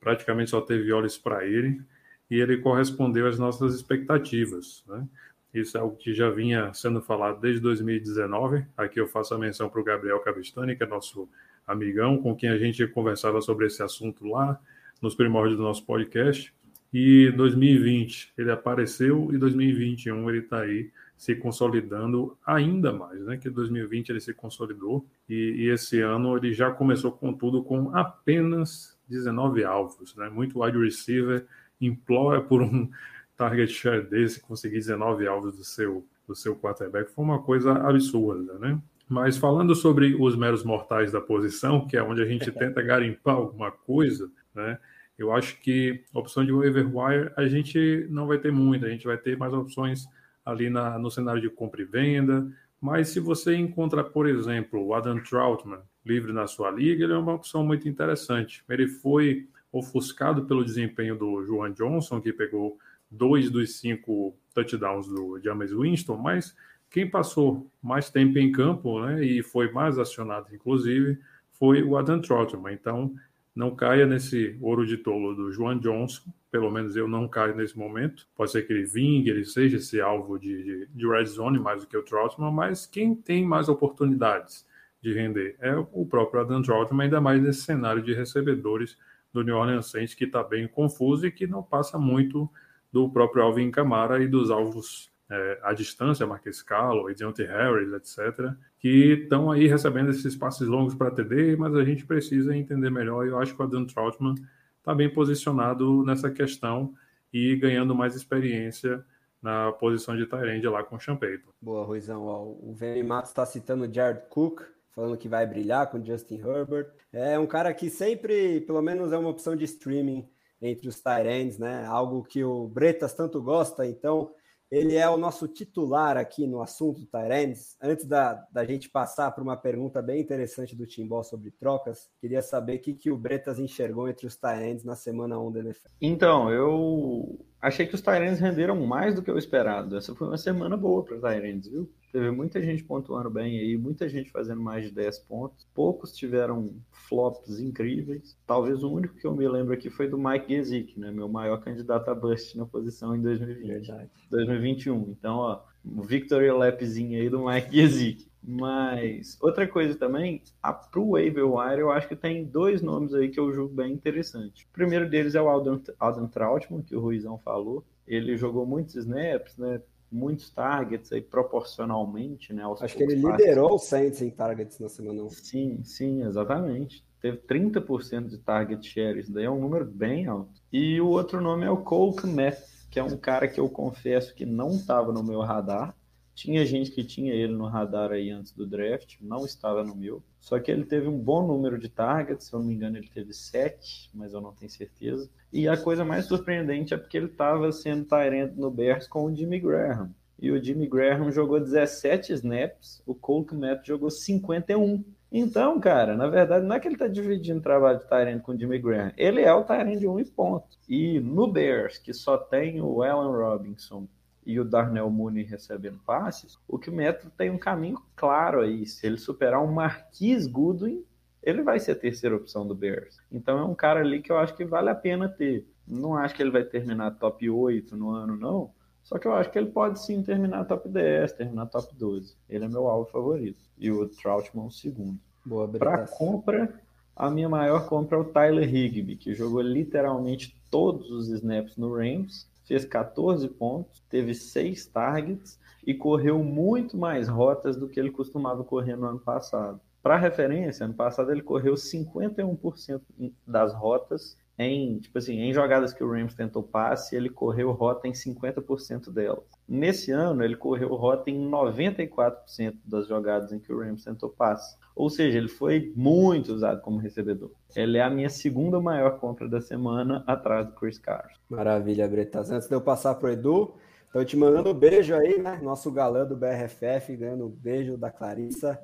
praticamente só teve olhos para ele e ele correspondeu às nossas expectativas, né? Isso é algo que já vinha sendo falado desde 2019. Aqui eu faço a menção para o Gabriel Cavistani, que é nosso amigão, com quem a gente conversava sobre esse assunto lá nos primórdios do nosso podcast. E 2020 ele apareceu e 2021 ele está aí se consolidando ainda mais, né? Que 2020 ele se consolidou e, e, esse ano ele já começou com tudo com apenas 19 alvos, né? Muito wide receiver implora por um target share desse, conseguir 19 alvos do seu do seu quarterback foi uma coisa absurda, né? Mas falando sobre os meros mortais da posição, que é onde a gente tenta garimpar alguma coisa, né? Eu acho que a opção de waiver wire a gente não vai ter muita, a gente vai ter mais opções ali na, no cenário de compra e venda. Mas se você encontra, por exemplo, o Adam Troutman livre na sua liga, ele é uma opção muito interessante. Ele foi ofuscado pelo desempenho do Joan Johnson, que pegou dois dos cinco touchdowns do James Winston, mas quem passou mais tempo em campo né, e foi mais acionado, inclusive, foi o Adam Troutman. Então, não caia nesse ouro de tolo do Joan Johnson, pelo menos eu não caio nesse momento. Pode ser que ele vingue, ele seja esse alvo de, de, de red zone mais do que o Troutman, mas quem tem mais oportunidades de render é o próprio Adam Troutman, ainda mais nesse cenário de recebedores do New Orleans Saints, que está bem confuso e que não passa muito do próprio Alvin Kamara e dos alvos é, à distância, Marquês Calloway, Deontay Harris, etc., que estão aí recebendo esses passes longos para TD, mas a gente precisa entender melhor. Eu acho que o Adam Troutman está bem posicionado nessa questão e ganhando mais experiência na posição de Tyrande lá com o Champeito. Boa, Ruizão. Ó, o Vene Matos está citando o Jared Cook, falando que vai brilhar com Justin Herbert. É um cara que sempre, pelo menos, é uma opção de streaming entre os Tyrants, né? Algo que o Bretas tanto gosta, então ele é o nosso titular aqui no assunto Tyrants. Antes da, da gente passar para uma pergunta bem interessante do Timbó sobre trocas, queria saber o que, que o Bretas enxergou entre os Tyrants na semana 1 da NFL. Então, eu achei que os Tyrants renderam mais do que eu esperado. Essa foi uma semana boa para os Tyrants, viu? Teve muita gente pontuando bem aí, muita gente fazendo mais de 10 pontos. Poucos tiveram flops incríveis. Talvez o único que eu me lembro aqui foi do Mike Gesicki, né? Meu maior candidato a bust na posição em 2020. Verdade. 2021. Então, ó, o victory lapzinho aí do Mike Gesicki. Mas outra coisa também, a pro waiver wire eu acho que tem dois nomes aí que eu julgo bem interessante. O primeiro deles é o Alden, Alden Trautmann, que o Ruizão falou. Ele jogou muitos snaps, né? muitos targets aí proporcionalmente, né? Acho que ele liderou o Saints em targets na semana 1. Sim, sim, exatamente. Teve 30% de target share, isso daí é um número bem alto. E o outro nome é o Cole Kmet, que é um cara que eu confesso que não estava no meu radar. Tinha gente que tinha ele no radar aí antes do draft, não estava no meu. Só que ele teve um bom número de targets, se eu não me engano, ele teve sete, mas eu não tenho certeza. E a coisa mais surpreendente é porque ele estava sendo Tyrant no Bears com o Jimmy Graham. E o Jimmy Graham jogou 17 snaps, o Cole Kmet jogou 51. Então, cara, na verdade, não é que ele está dividindo o trabalho de Tyrant com o Jimmy Graham. Ele é o Tyrant de um e ponto. E no Bears, que só tem o Allen Robinson e o Darnell Mooney recebendo passes, o que o Metro tem um caminho claro aí. Se ele superar um Marquis Goodwin, ele vai ser a terceira opção do Bears. Então é um cara ali que eu acho que vale a pena ter. Não acho que ele vai terminar top 8 no ano, não. Só que eu acho que ele pode sim terminar top 10, terminar top 12. Ele é meu alvo favorito. E o Troutman o segundo. Boa, Para compra, a minha maior compra é o Tyler Higby, que jogou literalmente todos os snaps no Rams fez 14 pontos, teve 6 targets e correu muito mais rotas do que ele costumava correr no ano passado. Para referência, ano passado ele correu 51% das rotas em, tipo assim, em jogadas que o Rams tentou passe, ele correu rota em 50% delas. Nesse ano, ele correu rota em 94% das jogadas em que o Rams tentou passe. Ou seja, ele foi muito usado como recebedor. Ele é a minha segunda maior compra da semana, atrás do Chris Carson. Maravilha, Bretas. Antes de eu passar para o Edu, estou te mandando um beijo aí, né? Nosso galã do BRFF, ganhando um beijo da Clarissa.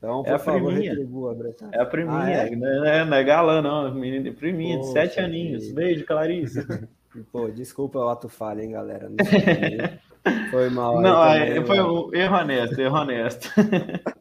Então, é a favor, retribua, Bretas. É a priminha, ah, é? Não, é, não é galã, não. Menina, priminha, Poxa, de sete aninhos. Que... Beijo, Clarissa. Pô, desculpa o ato falha, hein, galera. Foi mal. Não, também, é, foi um erro honesto, erro honesto.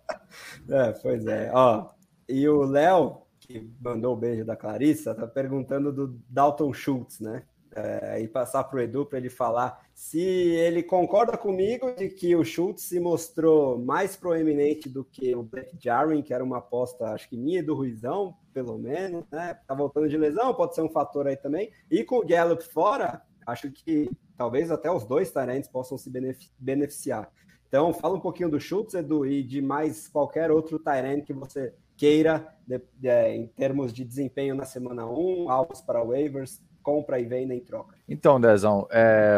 É, pois é. Ó, e o Léo, que mandou o beijo da Clarissa, tá perguntando do Dalton Schultz, né? É, e passar para o Edu para ele falar se ele concorda comigo de que o Schultz se mostrou mais proeminente do que o Black Jarwin, que era uma aposta, acho que minha e do Ruizão, pelo menos, né? Tá voltando de lesão, pode ser um fator aí também. E com o Gallup fora, acho que talvez até os dois talentos possam se beneficiar. Então, fala um pouquinho do Schultz, Edu, e de mais qualquer outro Tyrant que você queira de, de, em termos de desempenho na semana 1, alvos para waivers, compra e venda em troca. Então, Dezão, é,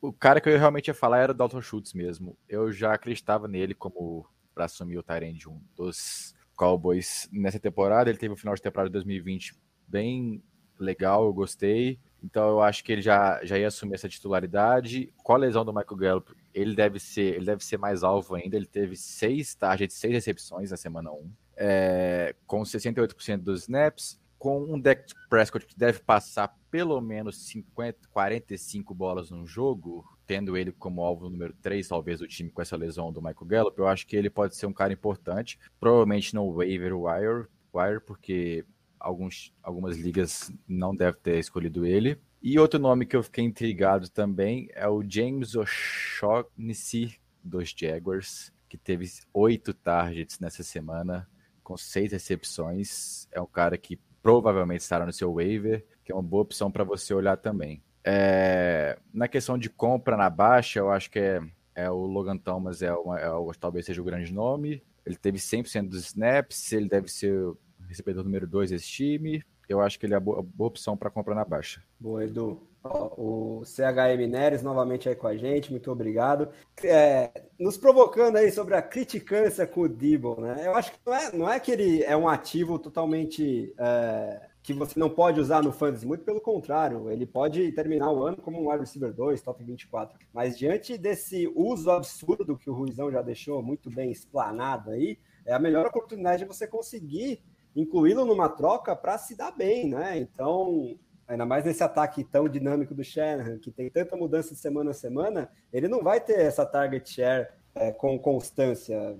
o, cara que eu realmente ia falar era o Dalton Schultz mesmo. Eu já acreditava nele como para assumir o Tyrant 1 dos Cowboys nessa temporada. Ele teve o final de temporada de 2020 bem legal, eu gostei. Então eu acho que ele já, já ia assumir essa titularidade. Com a lesão do Michael Gallup, ele deve ser, ele deve ser mais alvo ainda. Ele teve seis targets, seis recepções na semana 1, é, com 68% dos snaps, com um Deck Prescott que deve passar pelo menos 50, 45 bolas no jogo, tendo ele como alvo número 3, talvez, do time com essa lesão do Michael Gallup, eu acho que ele pode ser um cara importante. Provavelmente no waiver wire, wire porque alguns, algumas ligas não devem ter escolhido ele. E outro nome que eu fiquei intrigado também é o James O'Shaughnessy dos Jaguars, que teve oito targets nessa semana, com seis recepções. É um cara que provavelmente estará no seu waiver, que é uma boa opção para você olhar também. É, na questão de compra na baixa, eu acho que é, é o Logan Thomas, é, uma, é o, talvez seja o grande nome. Ele teve 100% dos snaps, ele deve ser recebedor número 2 desse time. Eu acho que ele é a boa, boa opção para comprar na baixa. Boa, Edu. O CHM Neres novamente aí com a gente, muito obrigado. É, nos provocando aí sobre a criticância com o Dibble, né? Eu acho que não é, não é que ele é um ativo totalmente é, que você não pode usar no fantasy, muito pelo contrário, ele pode terminar o ano como um wide receiver 2, top 24. Mas diante desse uso absurdo que o Ruizão já deixou muito bem explanado aí, é a melhor oportunidade de você conseguir incluí-lo numa troca para se dar bem, né? Então, ainda mais nesse ataque tão dinâmico do Shanahan, que tem tanta mudança de semana a semana, ele não vai ter essa target share é, com constância.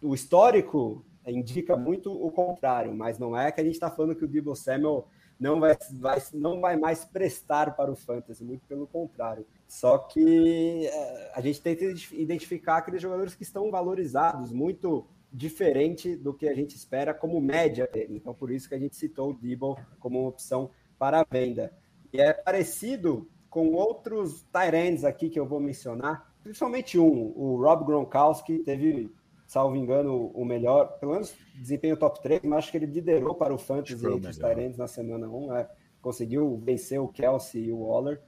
O histórico indica muito o contrário, mas não é que a gente está falando que o Debo Samuel não vai, vai, não vai mais prestar para o fantasy, muito pelo contrário. Só que é, a gente tenta identificar aqueles jogadores que estão valorizados, muito diferente do que a gente espera como média dele. Então, por isso que a gente citou o Debo como uma opção para a venda. E é parecido com outros Tyrants aqui que eu vou mencionar, principalmente um, o Rob Gronkowski, teve, salvo engano, o melhor, pelo menos desempenho top 3, mas acho que ele liderou para o Fantasy entre os Tyrants na semana 1, é, conseguiu vencer o Kelsey e o Waller,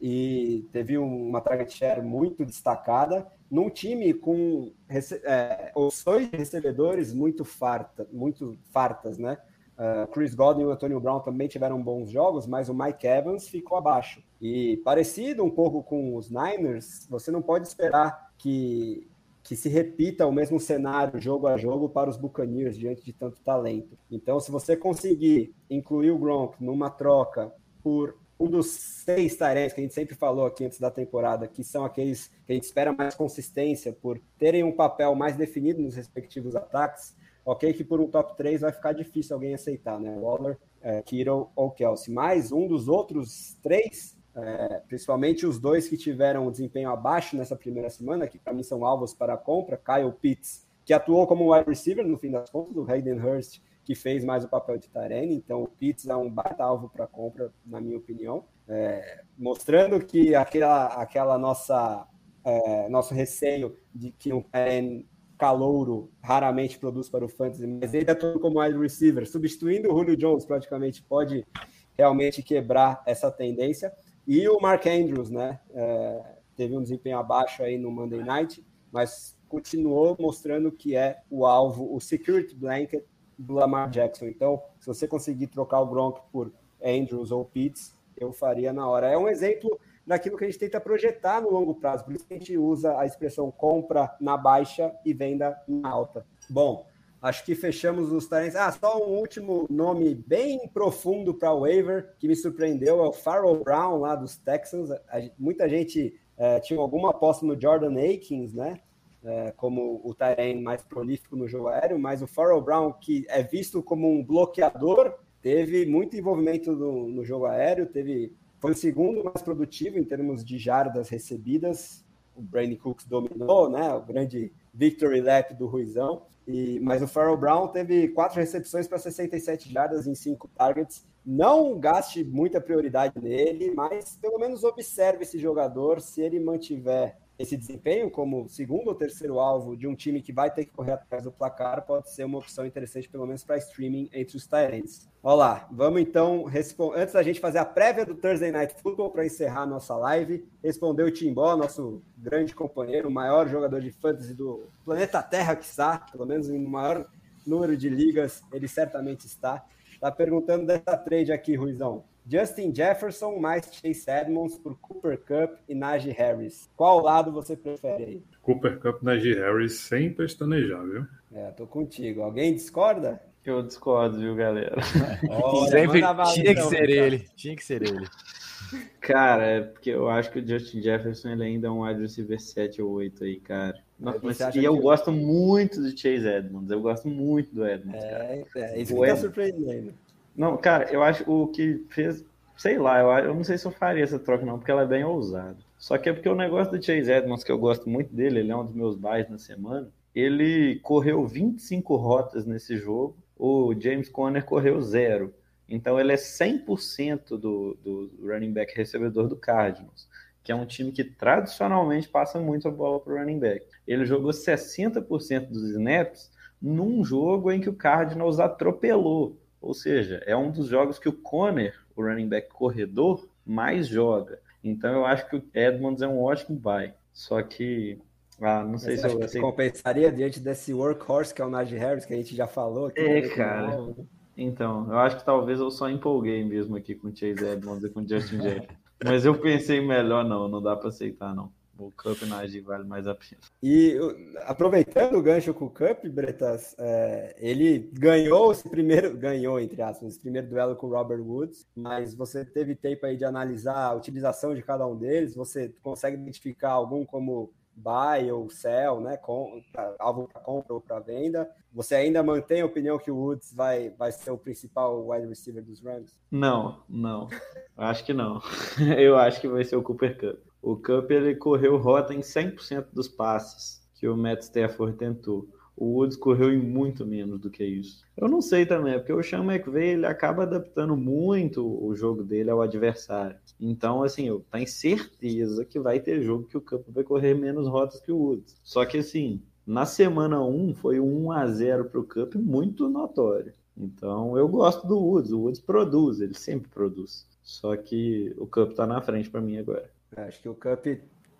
e teve uma target share muito destacada, num time com é, opções de recebedores muito, farta, muito fartas, né? Uh, Chris Godwin e o Antonio Brown também tiveram bons jogos, mas o Mike Evans ficou abaixo. E parecido um pouco com os Niners, você não pode esperar que, que se repita o mesmo cenário jogo a jogo para os Buccaneers diante de tanto talento. Então, se você conseguir incluir o Gronk numa troca por um dos seis tarefas que a gente sempre falou aqui antes da temporada, que são aqueles que a gente espera mais consistência por terem um papel mais definido nos respectivos ataques, ok que por um top 3 vai ficar difícil alguém aceitar, né? Waller, é, Kittle ou Kelsey. Mas um dos outros três, é, principalmente os dois que tiveram um desempenho abaixo nessa primeira semana, que para mim são alvos para a compra, Kyle Pitts, que atuou como wide receiver no fim das contas, o Hayden Hurst, que fez mais o papel de Tarene, então o Pitts é um baita alvo para compra, na minha opinião, é, mostrando que aquela, aquela nossa é, nosso receio de que um Tarene calouro raramente produz para o fantasy, mas ele atuando como wide receiver, substituindo o Julio Jones praticamente, pode realmente quebrar essa tendência. E o Mark Andrews, né, é, teve um desempenho abaixo aí no Monday Night, mas continuou mostrando que é o alvo, o security blanket do Lamar Jackson. Então, se você conseguir trocar o Gronk por Andrews ou Pitts, eu faria na hora. É um exemplo daquilo que a gente tenta projetar no longo prazo. Por isso que a gente usa a expressão compra na baixa e venda na alta. Bom, acho que fechamos os talentos. Ah, só um último nome bem profundo para o waiver que me surpreendeu é o Farrell Brown lá dos Texans. muita gente é, tinha alguma aposta no Jordan Akins, né? É, como o Tyrene mais prolífico no jogo aéreo, mas o Farrell Brown, que é visto como um bloqueador, teve muito envolvimento no, no jogo aéreo, teve foi o segundo mais produtivo em termos de jardas recebidas. O Brandon Cooks dominou, né? O grande victory lap do Ruizão. E, mas o Farrell Brown teve quatro recepções para 67 jardas em cinco targets. Não gaste muita prioridade nele, mas pelo menos observe esse jogador. Se ele mantiver esse desempenho como segundo ou terceiro alvo de um time que vai ter que correr atrás do placar pode ser uma opção interessante, pelo menos para streaming entre os Tyrants. Olá, vamos então, antes da gente fazer a prévia do Thursday Night Football para encerrar a nossa live, respondeu o Timbó, nosso grande companheiro, o maior jogador de fantasy do planeta Terra que está, pelo menos em maior número de ligas, ele certamente está. Está perguntando dessa trade aqui, Ruizão. Justin Jefferson mais Chase Edmonds por Cooper Cup e Najee Harris. Qual lado você prefere aí? Cooper Cup, Najee Harris sem pestanejar, viu? É, tô contigo. Alguém discorda? Eu discordo, viu, galera? Olha, Sempre tinha que ser ele. Tinha que ser ele. Cara, é porque eu acho que o Justin Jefferson ele ainda é um wide receiver 7 ou 8 aí, cara. mas, e eu que... gosto muito do Chase Edmonds. Eu gosto muito do Edmonds. É, cara. é isso o que tá surpreendendo. Não, cara, eu acho o que fez. Sei lá, eu, eu não sei se eu faria essa troca, não, porque ela é bem ousada. Só que é porque o negócio do Chase Edmonds, que eu gosto muito dele, ele é um dos meus buys na semana. Ele correu 25 rotas nesse jogo, o James Conner correu zero. Então ele é 100% do, do running back recebedor do Cardinals, que é um time que tradicionalmente passa muito a bola para o running back. Ele jogou 60% dos snaps num jogo em que o Cardinals atropelou ou seja, é um dos jogos que o Conner, o running back corredor, mais joga. Então eu acho que o Edmonds é um ótimo buy. Só que ah, não sei Mas se eu assim... compensaria diante desse workhorse que é o Najee Harris que a gente já falou. Aqui, é, cara. Então, eu acho que talvez eu só empolguei mesmo aqui com o Chase Edmonds e com o Justin Jefferson. Mas eu pensei melhor, não, não dá para aceitar, não. O Cup Najee vale mais a pena. E aproveitando o gancho com o Cup, Bretas, é, ele ganhou esse primeiro, ganhou, entre aspas, esse primeiro duelo com o Robert Woods, mas você teve tempo aí de analisar a utilização de cada um deles, você consegue identificar algum como buy ou sell, né, com, pra, alvo para compra ou para venda. Você ainda mantém a opinião que o Woods vai, vai ser o principal wide receiver dos Rams? Não, não. acho que não. Eu acho que vai ser o Cooper Cup. O Cup ele correu rota em 100% dos passes que o Matt Stafford tentou. O Woods correu em muito menos do que isso. Eu não sei também, porque o Sean McVay ele acaba adaptando muito o jogo dele ao adversário. Então, assim, eu tenho certeza que vai ter jogo que o campo vai correr menos rotas que o Woods. Só que, assim, na semana 1 foi um 1 a 0 para o Cup muito notório. Então, eu gosto do Woods. O Woods produz, ele sempre produz. Só que o Cup está na frente para mim agora. É, acho que o Cup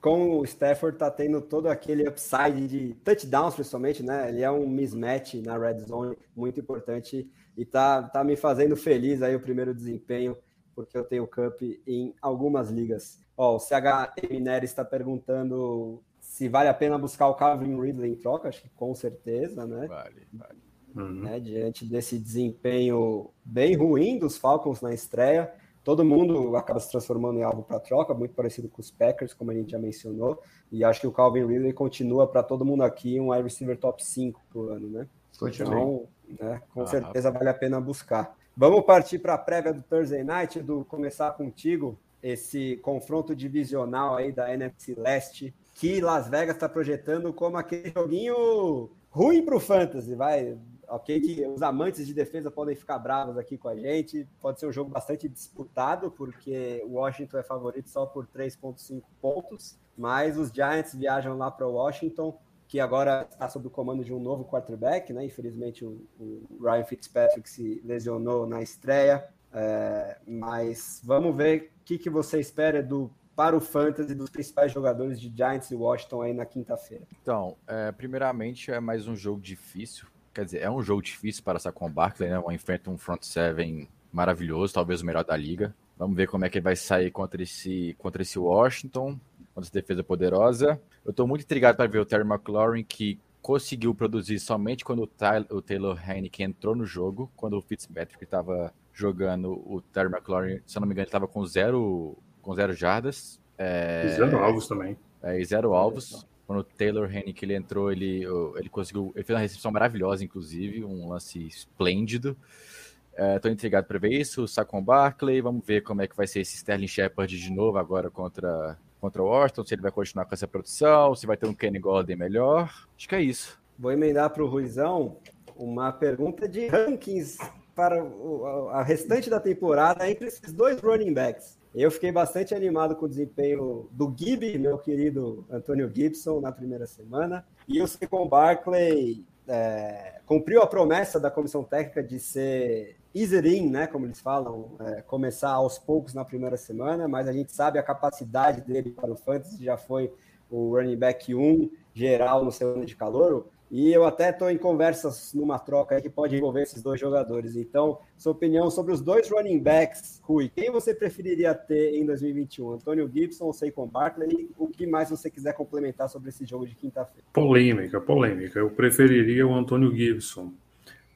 com o Stafford tá tendo todo aquele upside de touchdowns, principalmente, né? Ele é um mismatch na red zone muito importante e tá, tá me fazendo feliz aí o primeiro desempenho, porque eu tenho Cup em algumas ligas. Ó, o CHM Neres está perguntando se vale a pena buscar o Calvin Ridley em troca, acho que com certeza, né? Vale, vale. Uhum. Né? Diante desse desempenho bem ruim dos Falcons na estreia todo mundo acaba se transformando em alvo para troca, muito parecido com os Packers, como a gente já mencionou. E acho que o Calvin Ridley continua para todo mundo aqui um wide receiver top 5 por ano, né? Então, né, com ah, certeza vale a pena buscar. Vamos partir para a prévia do Thursday Night, do começar contigo, esse confronto divisional aí da NFC Leste, que Las Vegas está projetando como aquele joguinho ruim para o Fantasy, vai ok? Que os amantes de defesa podem ficar bravos aqui com a gente. Pode ser um jogo bastante disputado, porque o Washington é favorito só por 3,5 pontos. Mas os Giants viajam lá para o Washington, que agora está sob o comando de um novo quarterback, né? Infelizmente, o, o Ryan Fitzpatrick se lesionou na estreia. É, mas vamos ver o que, que você espera do para o fantasy dos principais jogadores de Giants e Washington aí na quinta-feira? Então, é, primeiramente é mais um jogo difícil, Quer dizer, é um jogo difícil para Saquon Barkley, né? Uma enfrenta um front seven maravilhoso, talvez o melhor da liga. Vamos ver como é que ele vai sair contra esse, contra esse Washington, contra essa defesa poderosa. Eu estou muito intrigado para ver o Terry McLaurin, que conseguiu produzir somente quando o, Tyler, o Taylor Heineken entrou no jogo, quando o Fitzpatrick estava jogando o Terry McLaurin, se eu não me engano, ele estava com zero, com zero jardas. É... E zero alvos também. É, e zero alvos. Quando o Taylor Hennick ele entrou, ele, ele conseguiu. Ele fez uma recepção maravilhosa, inclusive, um lance esplêndido. Estou é, intrigado para ver isso. Saquon Barkley, vamos ver como é que vai ser esse Sterling Shepard de novo agora contra, contra o Washington, se ele vai continuar com essa produção, se vai ter um Kenny Golden melhor. Acho que é isso. Vou emendar para o Ruizão uma pergunta de rankings para a restante da temporada entre esses dois running backs. Eu fiquei bastante animado com o desempenho do Gibby, meu querido Antônio Gibson, na primeira semana. E o Secon Barclay é, cumpriu a promessa da comissão técnica de ser easy né, como eles falam, é, começar aos poucos na primeira semana, mas a gente sabe a capacidade dele para o fantasy, já foi o running back 1 geral no seu ano de calor. E eu até estou em conversas numa troca que pode envolver esses dois jogadores. Então, sua opinião sobre os dois running backs, Rui, quem você preferiria ter em 2021? Antônio Gibson ou Saquon Barkley? O que mais você quiser complementar sobre esse jogo de quinta-feira? Polêmica, polêmica. Eu preferiria o Antônio Gibson,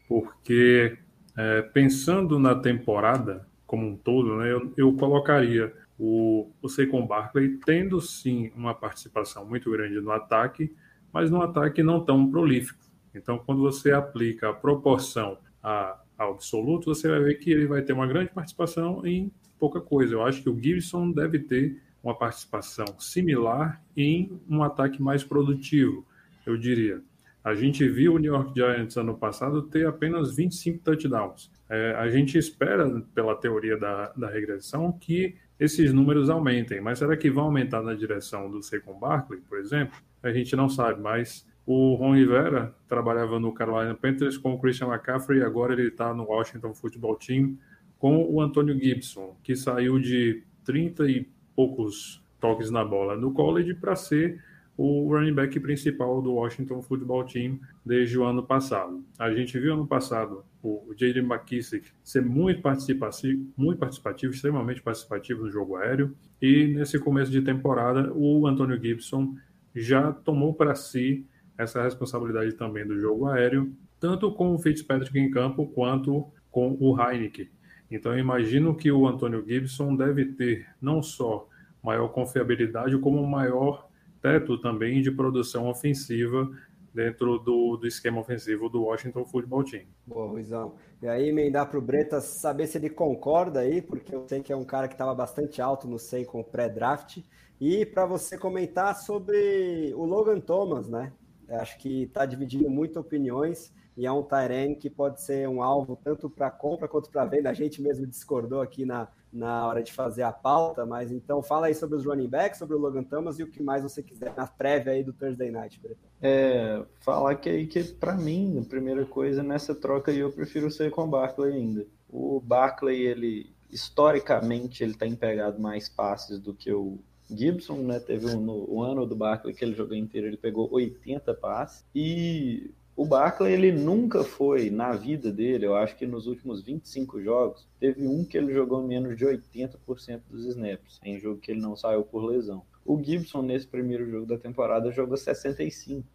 porque é, pensando na temporada como um todo, né, eu, eu colocaria o, o Saquon Barkley tendo sim uma participação muito grande no ataque, mas num ataque não tão prolífico. Então, quando você aplica a proporção a, a absoluto, você vai ver que ele vai ter uma grande participação em pouca coisa. Eu acho que o Gibson deve ter uma participação similar em um ataque mais produtivo, eu diria. A gente viu o New York Giants ano passado ter apenas 25 touchdowns. É, a gente espera, pela teoria da, da regressão, que esses números aumentem. Mas será que vão aumentar na direção do Saquon Barkley, por exemplo? A gente não sabe, mas o Ron Rivera trabalhava no Carolina Panthers com o Christian McCaffrey agora ele está no Washington Football Team com o Antônio Gibson, que saiu de 30 e poucos toques na bola no college para ser o running back principal do Washington Football Team desde o ano passado. A gente viu ano passado o Jaden McKissick ser muito participativo, muito participativo, extremamente participativo no jogo aéreo, e nesse começo de temporada o Antonio Gibson já tomou para si essa responsabilidade também do jogo aéreo, tanto com o Fitzpatrick em campo quanto com o Heineken. Então eu imagino que o Antonio Gibson deve ter não só maior confiabilidade, como maior teto também de produção ofensiva dentro do, do esquema ofensivo do Washington Football Team. Boa, Ruizão. E aí, emendar para o Bretas saber se ele concorda aí, porque eu sei que é um cara que estava bastante alto no SEI com o pré-draft. E para você comentar sobre o Logan Thomas, né? Acho que está dividindo muito opiniões e é um Tyrene que pode ser um alvo tanto para compra quanto para venda. A gente mesmo discordou aqui na, na hora de fazer a pauta, mas então fala aí sobre os running backs, sobre o Logan Thomas e o que mais você quiser na prévia aí do Thursday Night, Bretão. É, falar que aí que para mim, a primeira coisa nessa troca eu prefiro ser com o Barkley ainda. O Barkley, ele historicamente ele tem pegado mais passes do que o Gibson, né? Teve um, no, ano do Barkley que ele jogou inteiro, ele pegou 80 passes e o Barkley, ele nunca foi, na vida dele, eu acho que nos últimos 25 jogos, teve um que ele jogou menos de 80% dos snaps, em jogo que ele não saiu por lesão. O Gibson, nesse primeiro jogo da temporada, jogou 65.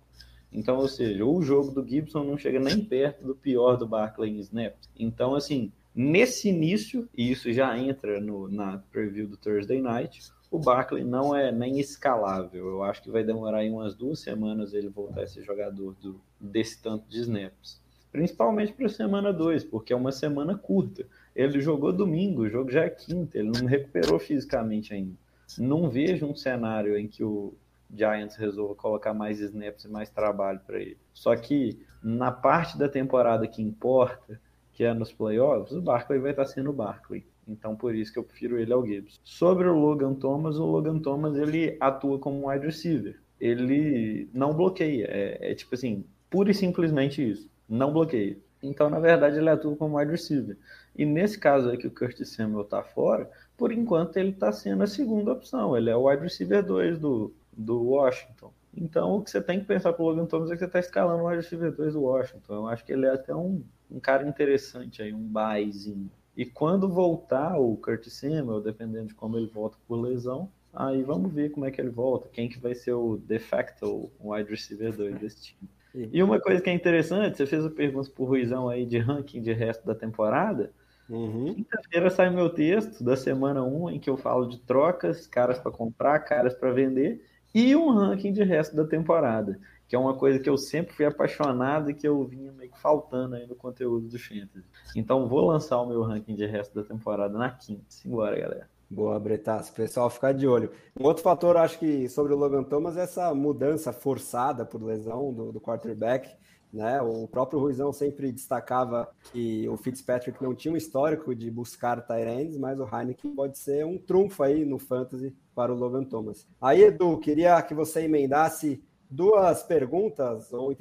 Então, ou seja, o jogo do Gibson não chega nem perto do pior do Barkley em snaps. Então, assim, nesse início, e isso já entra no, na preview do Thursday Night, o Barkley não é nem escalável. Eu acho que vai demorar aí umas duas semanas ele voltar a ser jogador do, desse tanto de snaps. Principalmente para a semana 2, porque é uma semana curta. Ele jogou domingo, o jogo já é quinta, ele não recuperou fisicamente ainda. Não vejo um cenário em que o Giants resolva colocar mais snaps e mais trabalho para ele. Só que na parte da temporada que importa, que é nos playoffs, o Barkley vai estar sendo o Barkley. Então, por isso que eu prefiro ele ao Gibbs. Sobre o Logan Thomas, o Logan Thomas ele atua como um wide receiver. Ele não bloqueia. É, é tipo assim, pura e simplesmente isso. Não bloqueia. Então, na verdade, ele atua como wide receiver. E nesse caso aí que o Curtis Samuel tá fora, por enquanto ele está sendo a segunda opção. Ele é o wide receiver 2 do, do Washington. Então, o que você tem que pensar pro Logan Thomas é que você está escalando o wide receiver 2 do Washington. Eu acho que ele é até um, um cara interessante aí, um buyzinho. E quando voltar o Kurt Samuel, dependendo de como ele volta por lesão, aí vamos ver como é que ele volta, quem que vai ser o de facto wide receiver 2 desse time. E uma coisa que é interessante, você fez a pergunta pro Ruizão aí de ranking de resto da temporada. Uhum. Quinta-feira sai meu texto da semana 1, em que eu falo de trocas, caras para comprar, caras para vender, e um ranking de resto da temporada que é uma coisa que eu sempre fui apaixonado e que eu vinha meio que faltando aí no conteúdo do Fantasy. Então vou lançar o meu ranking de resto da temporada na quinta. Simbora, galera. Boa, Bretas. Pessoal, ficar de olho. Um outro fator, acho que sobre o Logan Thomas, é essa mudança forçada por lesão do, do quarterback. Né? O próprio Ruizão sempre destacava que o Fitzpatrick não tinha um histórico de buscar Tyrands, mas o Heineken pode ser um trunfo aí no fantasy para o Logan Thomas. Aí, Edu, queria que você emendasse duas perguntas ou,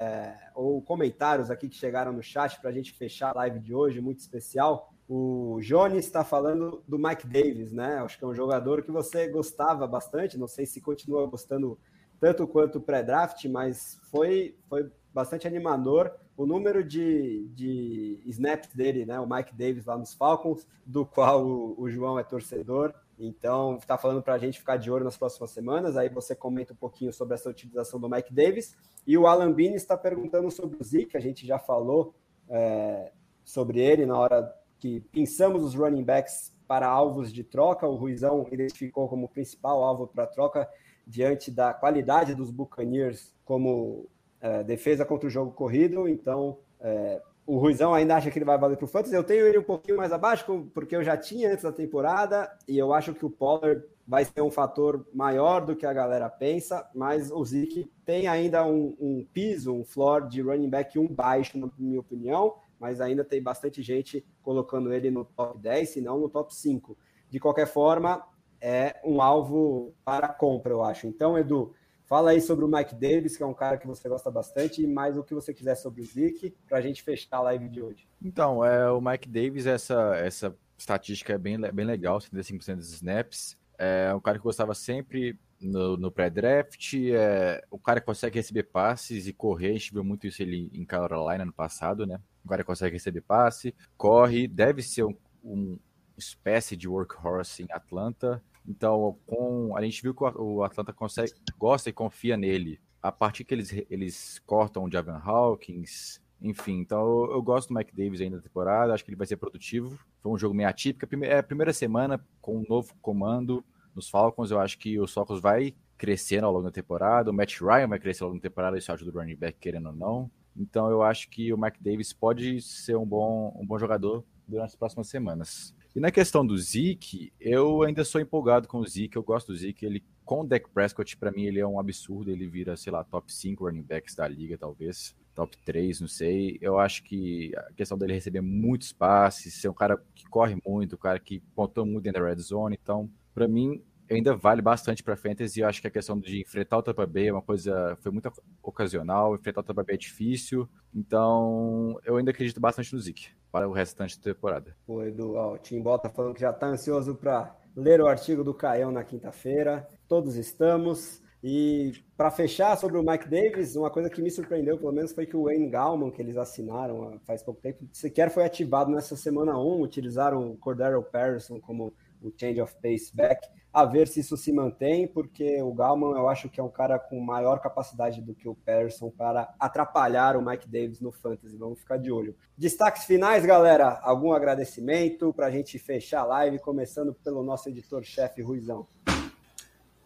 é, ou comentários aqui que chegaram no chat para a gente fechar a live de hoje, muito especial. O Jones está falando do Mike Davis, né? Acho que é um jogador que você gostava bastante, não sei se continua gostando tanto quanto pré-draft, mas foi, foi bastante animador o número de, de snaps dele, né? O Mike Davis lá nos Falcons, do qual o, o João é torcedor. Então, está falando para a gente ficar de olho nas próximas semanas. Aí você comenta um pouquinho sobre essa utilização do Mike Davis. E o Alan Bini está perguntando sobre o Zeke, a gente já falou é, sobre ele na hora que pensamos os running backs para alvos de troca. O Ruizão identificou como principal alvo para troca diante da qualidade dos Buccaneers como é, defesa contra o jogo corrido. Então, é, o Ruizão ainda acha que ele vai valer para o Fantasy. Eu tenho ele um pouquinho mais abaixo, porque eu já tinha antes da temporada, e eu acho que o Pollard vai ser um fator maior do que a galera pensa, mas o Zeke tem ainda um, um piso, um floor de running back um baixo, na minha opinião, mas ainda tem bastante gente colocando ele no top 10, se não no top 5. De qualquer forma, é um alvo para compra, eu acho. Então, Edu, Fala aí sobre o Mike Davis, que é um cara que você gosta bastante, e mais o que você quiser sobre o Zeke, para a gente fechar a live de hoje. Então, é, o Mike Davis, essa, essa estatística é bem, bem legal, 75% dos snaps. É um cara que gostava sempre no, no pré-draft. É, o cara consegue receber passes e correr. A gente viu muito isso ele em Carolina no passado, né? O cara consegue receber passe, corre, deve ser um, um espécie de workhorse em Atlanta. Então, com, a gente viu que o Atlanta consegue, gosta e confia nele. A partir que eles, eles cortam o Javan Hawkins, enfim. Então, eu, eu, gosto do Mike Davis ainda na temporada, acho que ele vai ser produtivo. Foi um jogo meio atípico. É a primeira semana com um novo comando nos Falcons, eu acho que o Falcons vai crescendo ao longo da temporada. O Matt Ryan vai crescer ao longo da temporada, isso ajuda o running back, querendo ou não. Então, eu acho que o Mike Davis pode ser um bom, um bom jogador durante as próximas semanas. E na questão do Zeke, eu ainda sou empolgado com o Zeke, eu gosto do Zeke. Ele, com o Dak Prescott, para mim, ele é um absurdo. Ele vira, sei lá, top 5 running backs da liga, talvez. Top 3, não sei. Eu acho que a questão dele receber muitos passes, ser um cara que corre muito, um cara que pontou muito dentro da red zone. Então, para mim, ainda vale bastante para fantasy. Eu acho que a questão de enfrentar o Tampa Bay é uma coisa foi muito ocasional. Enfrentar o Tampa Bay é difícil. Então, eu ainda acredito bastante no Zeke para o restante da temporada. O Edu, ó, o Tim Bota falando que já está ansioso para ler o artigo do Caião na quinta-feira. Todos estamos. E para fechar sobre o Mike Davis, uma coisa que me surpreendeu, pelo menos, foi que o Wayne Gallman, que eles assinaram faz pouco tempo, sequer foi ativado nessa semana 1. Utilizaram o Cordero Patterson como o change of pace back a ver se isso se mantém, porque o Galman eu acho que é um cara com maior capacidade do que o Patterson para atrapalhar o Mike Davis no Fantasy. Vamos ficar de olho. Destaques finais, galera. Algum agradecimento para a gente fechar a live, começando pelo nosso editor-chefe Ruizão.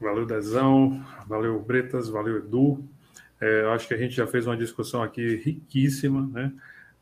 Valeu, Dezão. Valeu, Bretas. Valeu, Edu. É, acho que a gente já fez uma discussão aqui riquíssima, né?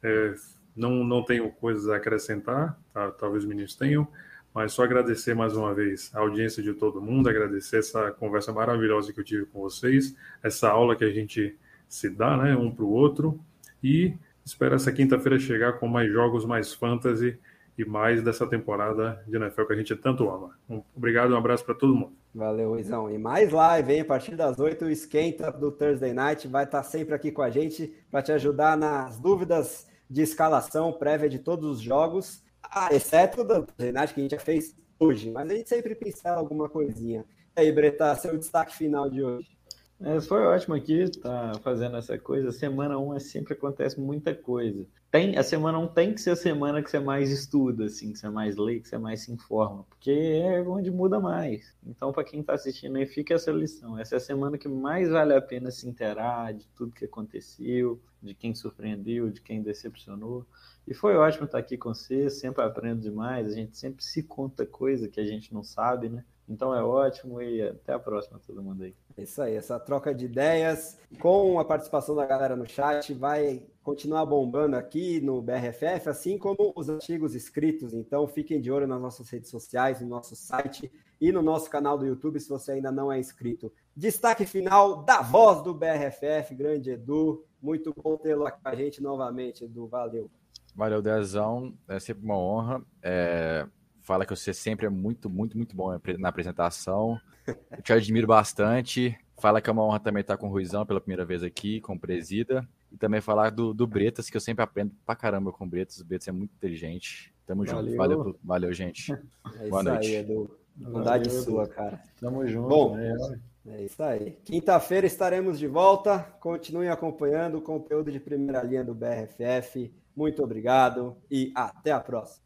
É, não, não tenho coisas a acrescentar, tá? talvez os meninos tenham. Mas só agradecer mais uma vez a audiência de todo mundo, agradecer essa conversa maravilhosa que eu tive com vocês, essa aula que a gente se dá, né, um para o outro, e espero essa quinta-feira chegar com mais jogos, mais fantasy e mais dessa temporada de NFL que a gente tanto ama. Um, obrigado, um abraço para todo mundo. Valeu, Ruizão. E mais live, hein? A partir das 8, o Esquenta do Thursday Night vai estar sempre aqui com a gente para te ajudar nas dúvidas de escalação prévia de todos os jogos ah, exceto da Renate que a gente já fez hoje, mas a gente sempre pincela alguma coisinha. E aí, Breta, seu destaque final de hoje. É, foi ótimo aqui tá fazendo essa coisa. Semana 1 é, sempre acontece muita coisa. Tem, a semana 1 tem que ser a semana que você mais estuda, assim, que você mais lê, que você mais se informa, porque é onde muda mais. Então, para quem está assistindo aí, fica essa lição. Essa é a semana que mais vale a pena se interar de tudo que aconteceu, de quem surpreendeu, de quem decepcionou. E foi ótimo estar aqui com você, sempre aprendo demais, a gente sempre se conta coisa que a gente não sabe, né? Então é ótimo e até a próxima, todo mundo aí. É isso aí, essa troca de ideias com a participação da galera no chat vai continuar bombando aqui no BRFF, assim como os artigos escritos. Então fiquem de olho nas nossas redes sociais, no nosso site e no nosso canal do YouTube, se você ainda não é inscrito. Destaque final da voz do BRFF, grande Edu. Muito bom tê-lo aqui com a gente novamente, Edu. Valeu. Valeu, Dezão. É sempre uma honra. É... Fala que você sempre é muito, muito, muito bom na apresentação. Eu te admiro bastante. Fala que é uma honra também estar com o Ruizão pela primeira vez aqui, com o Presida. E também falar do, do Bretas, que eu sempre aprendo pra caramba com o Bretas. O Bretas é muito inteligente. Tamo valeu. junto. Valeu, valeu gente. É Boa noite. Aí, Edu. Bondade sua, cara. Tamo junto. Bom, né? é isso aí. Quinta-feira estaremos de volta. Continuem acompanhando o conteúdo de primeira linha do BRFF. Muito obrigado e até a próxima.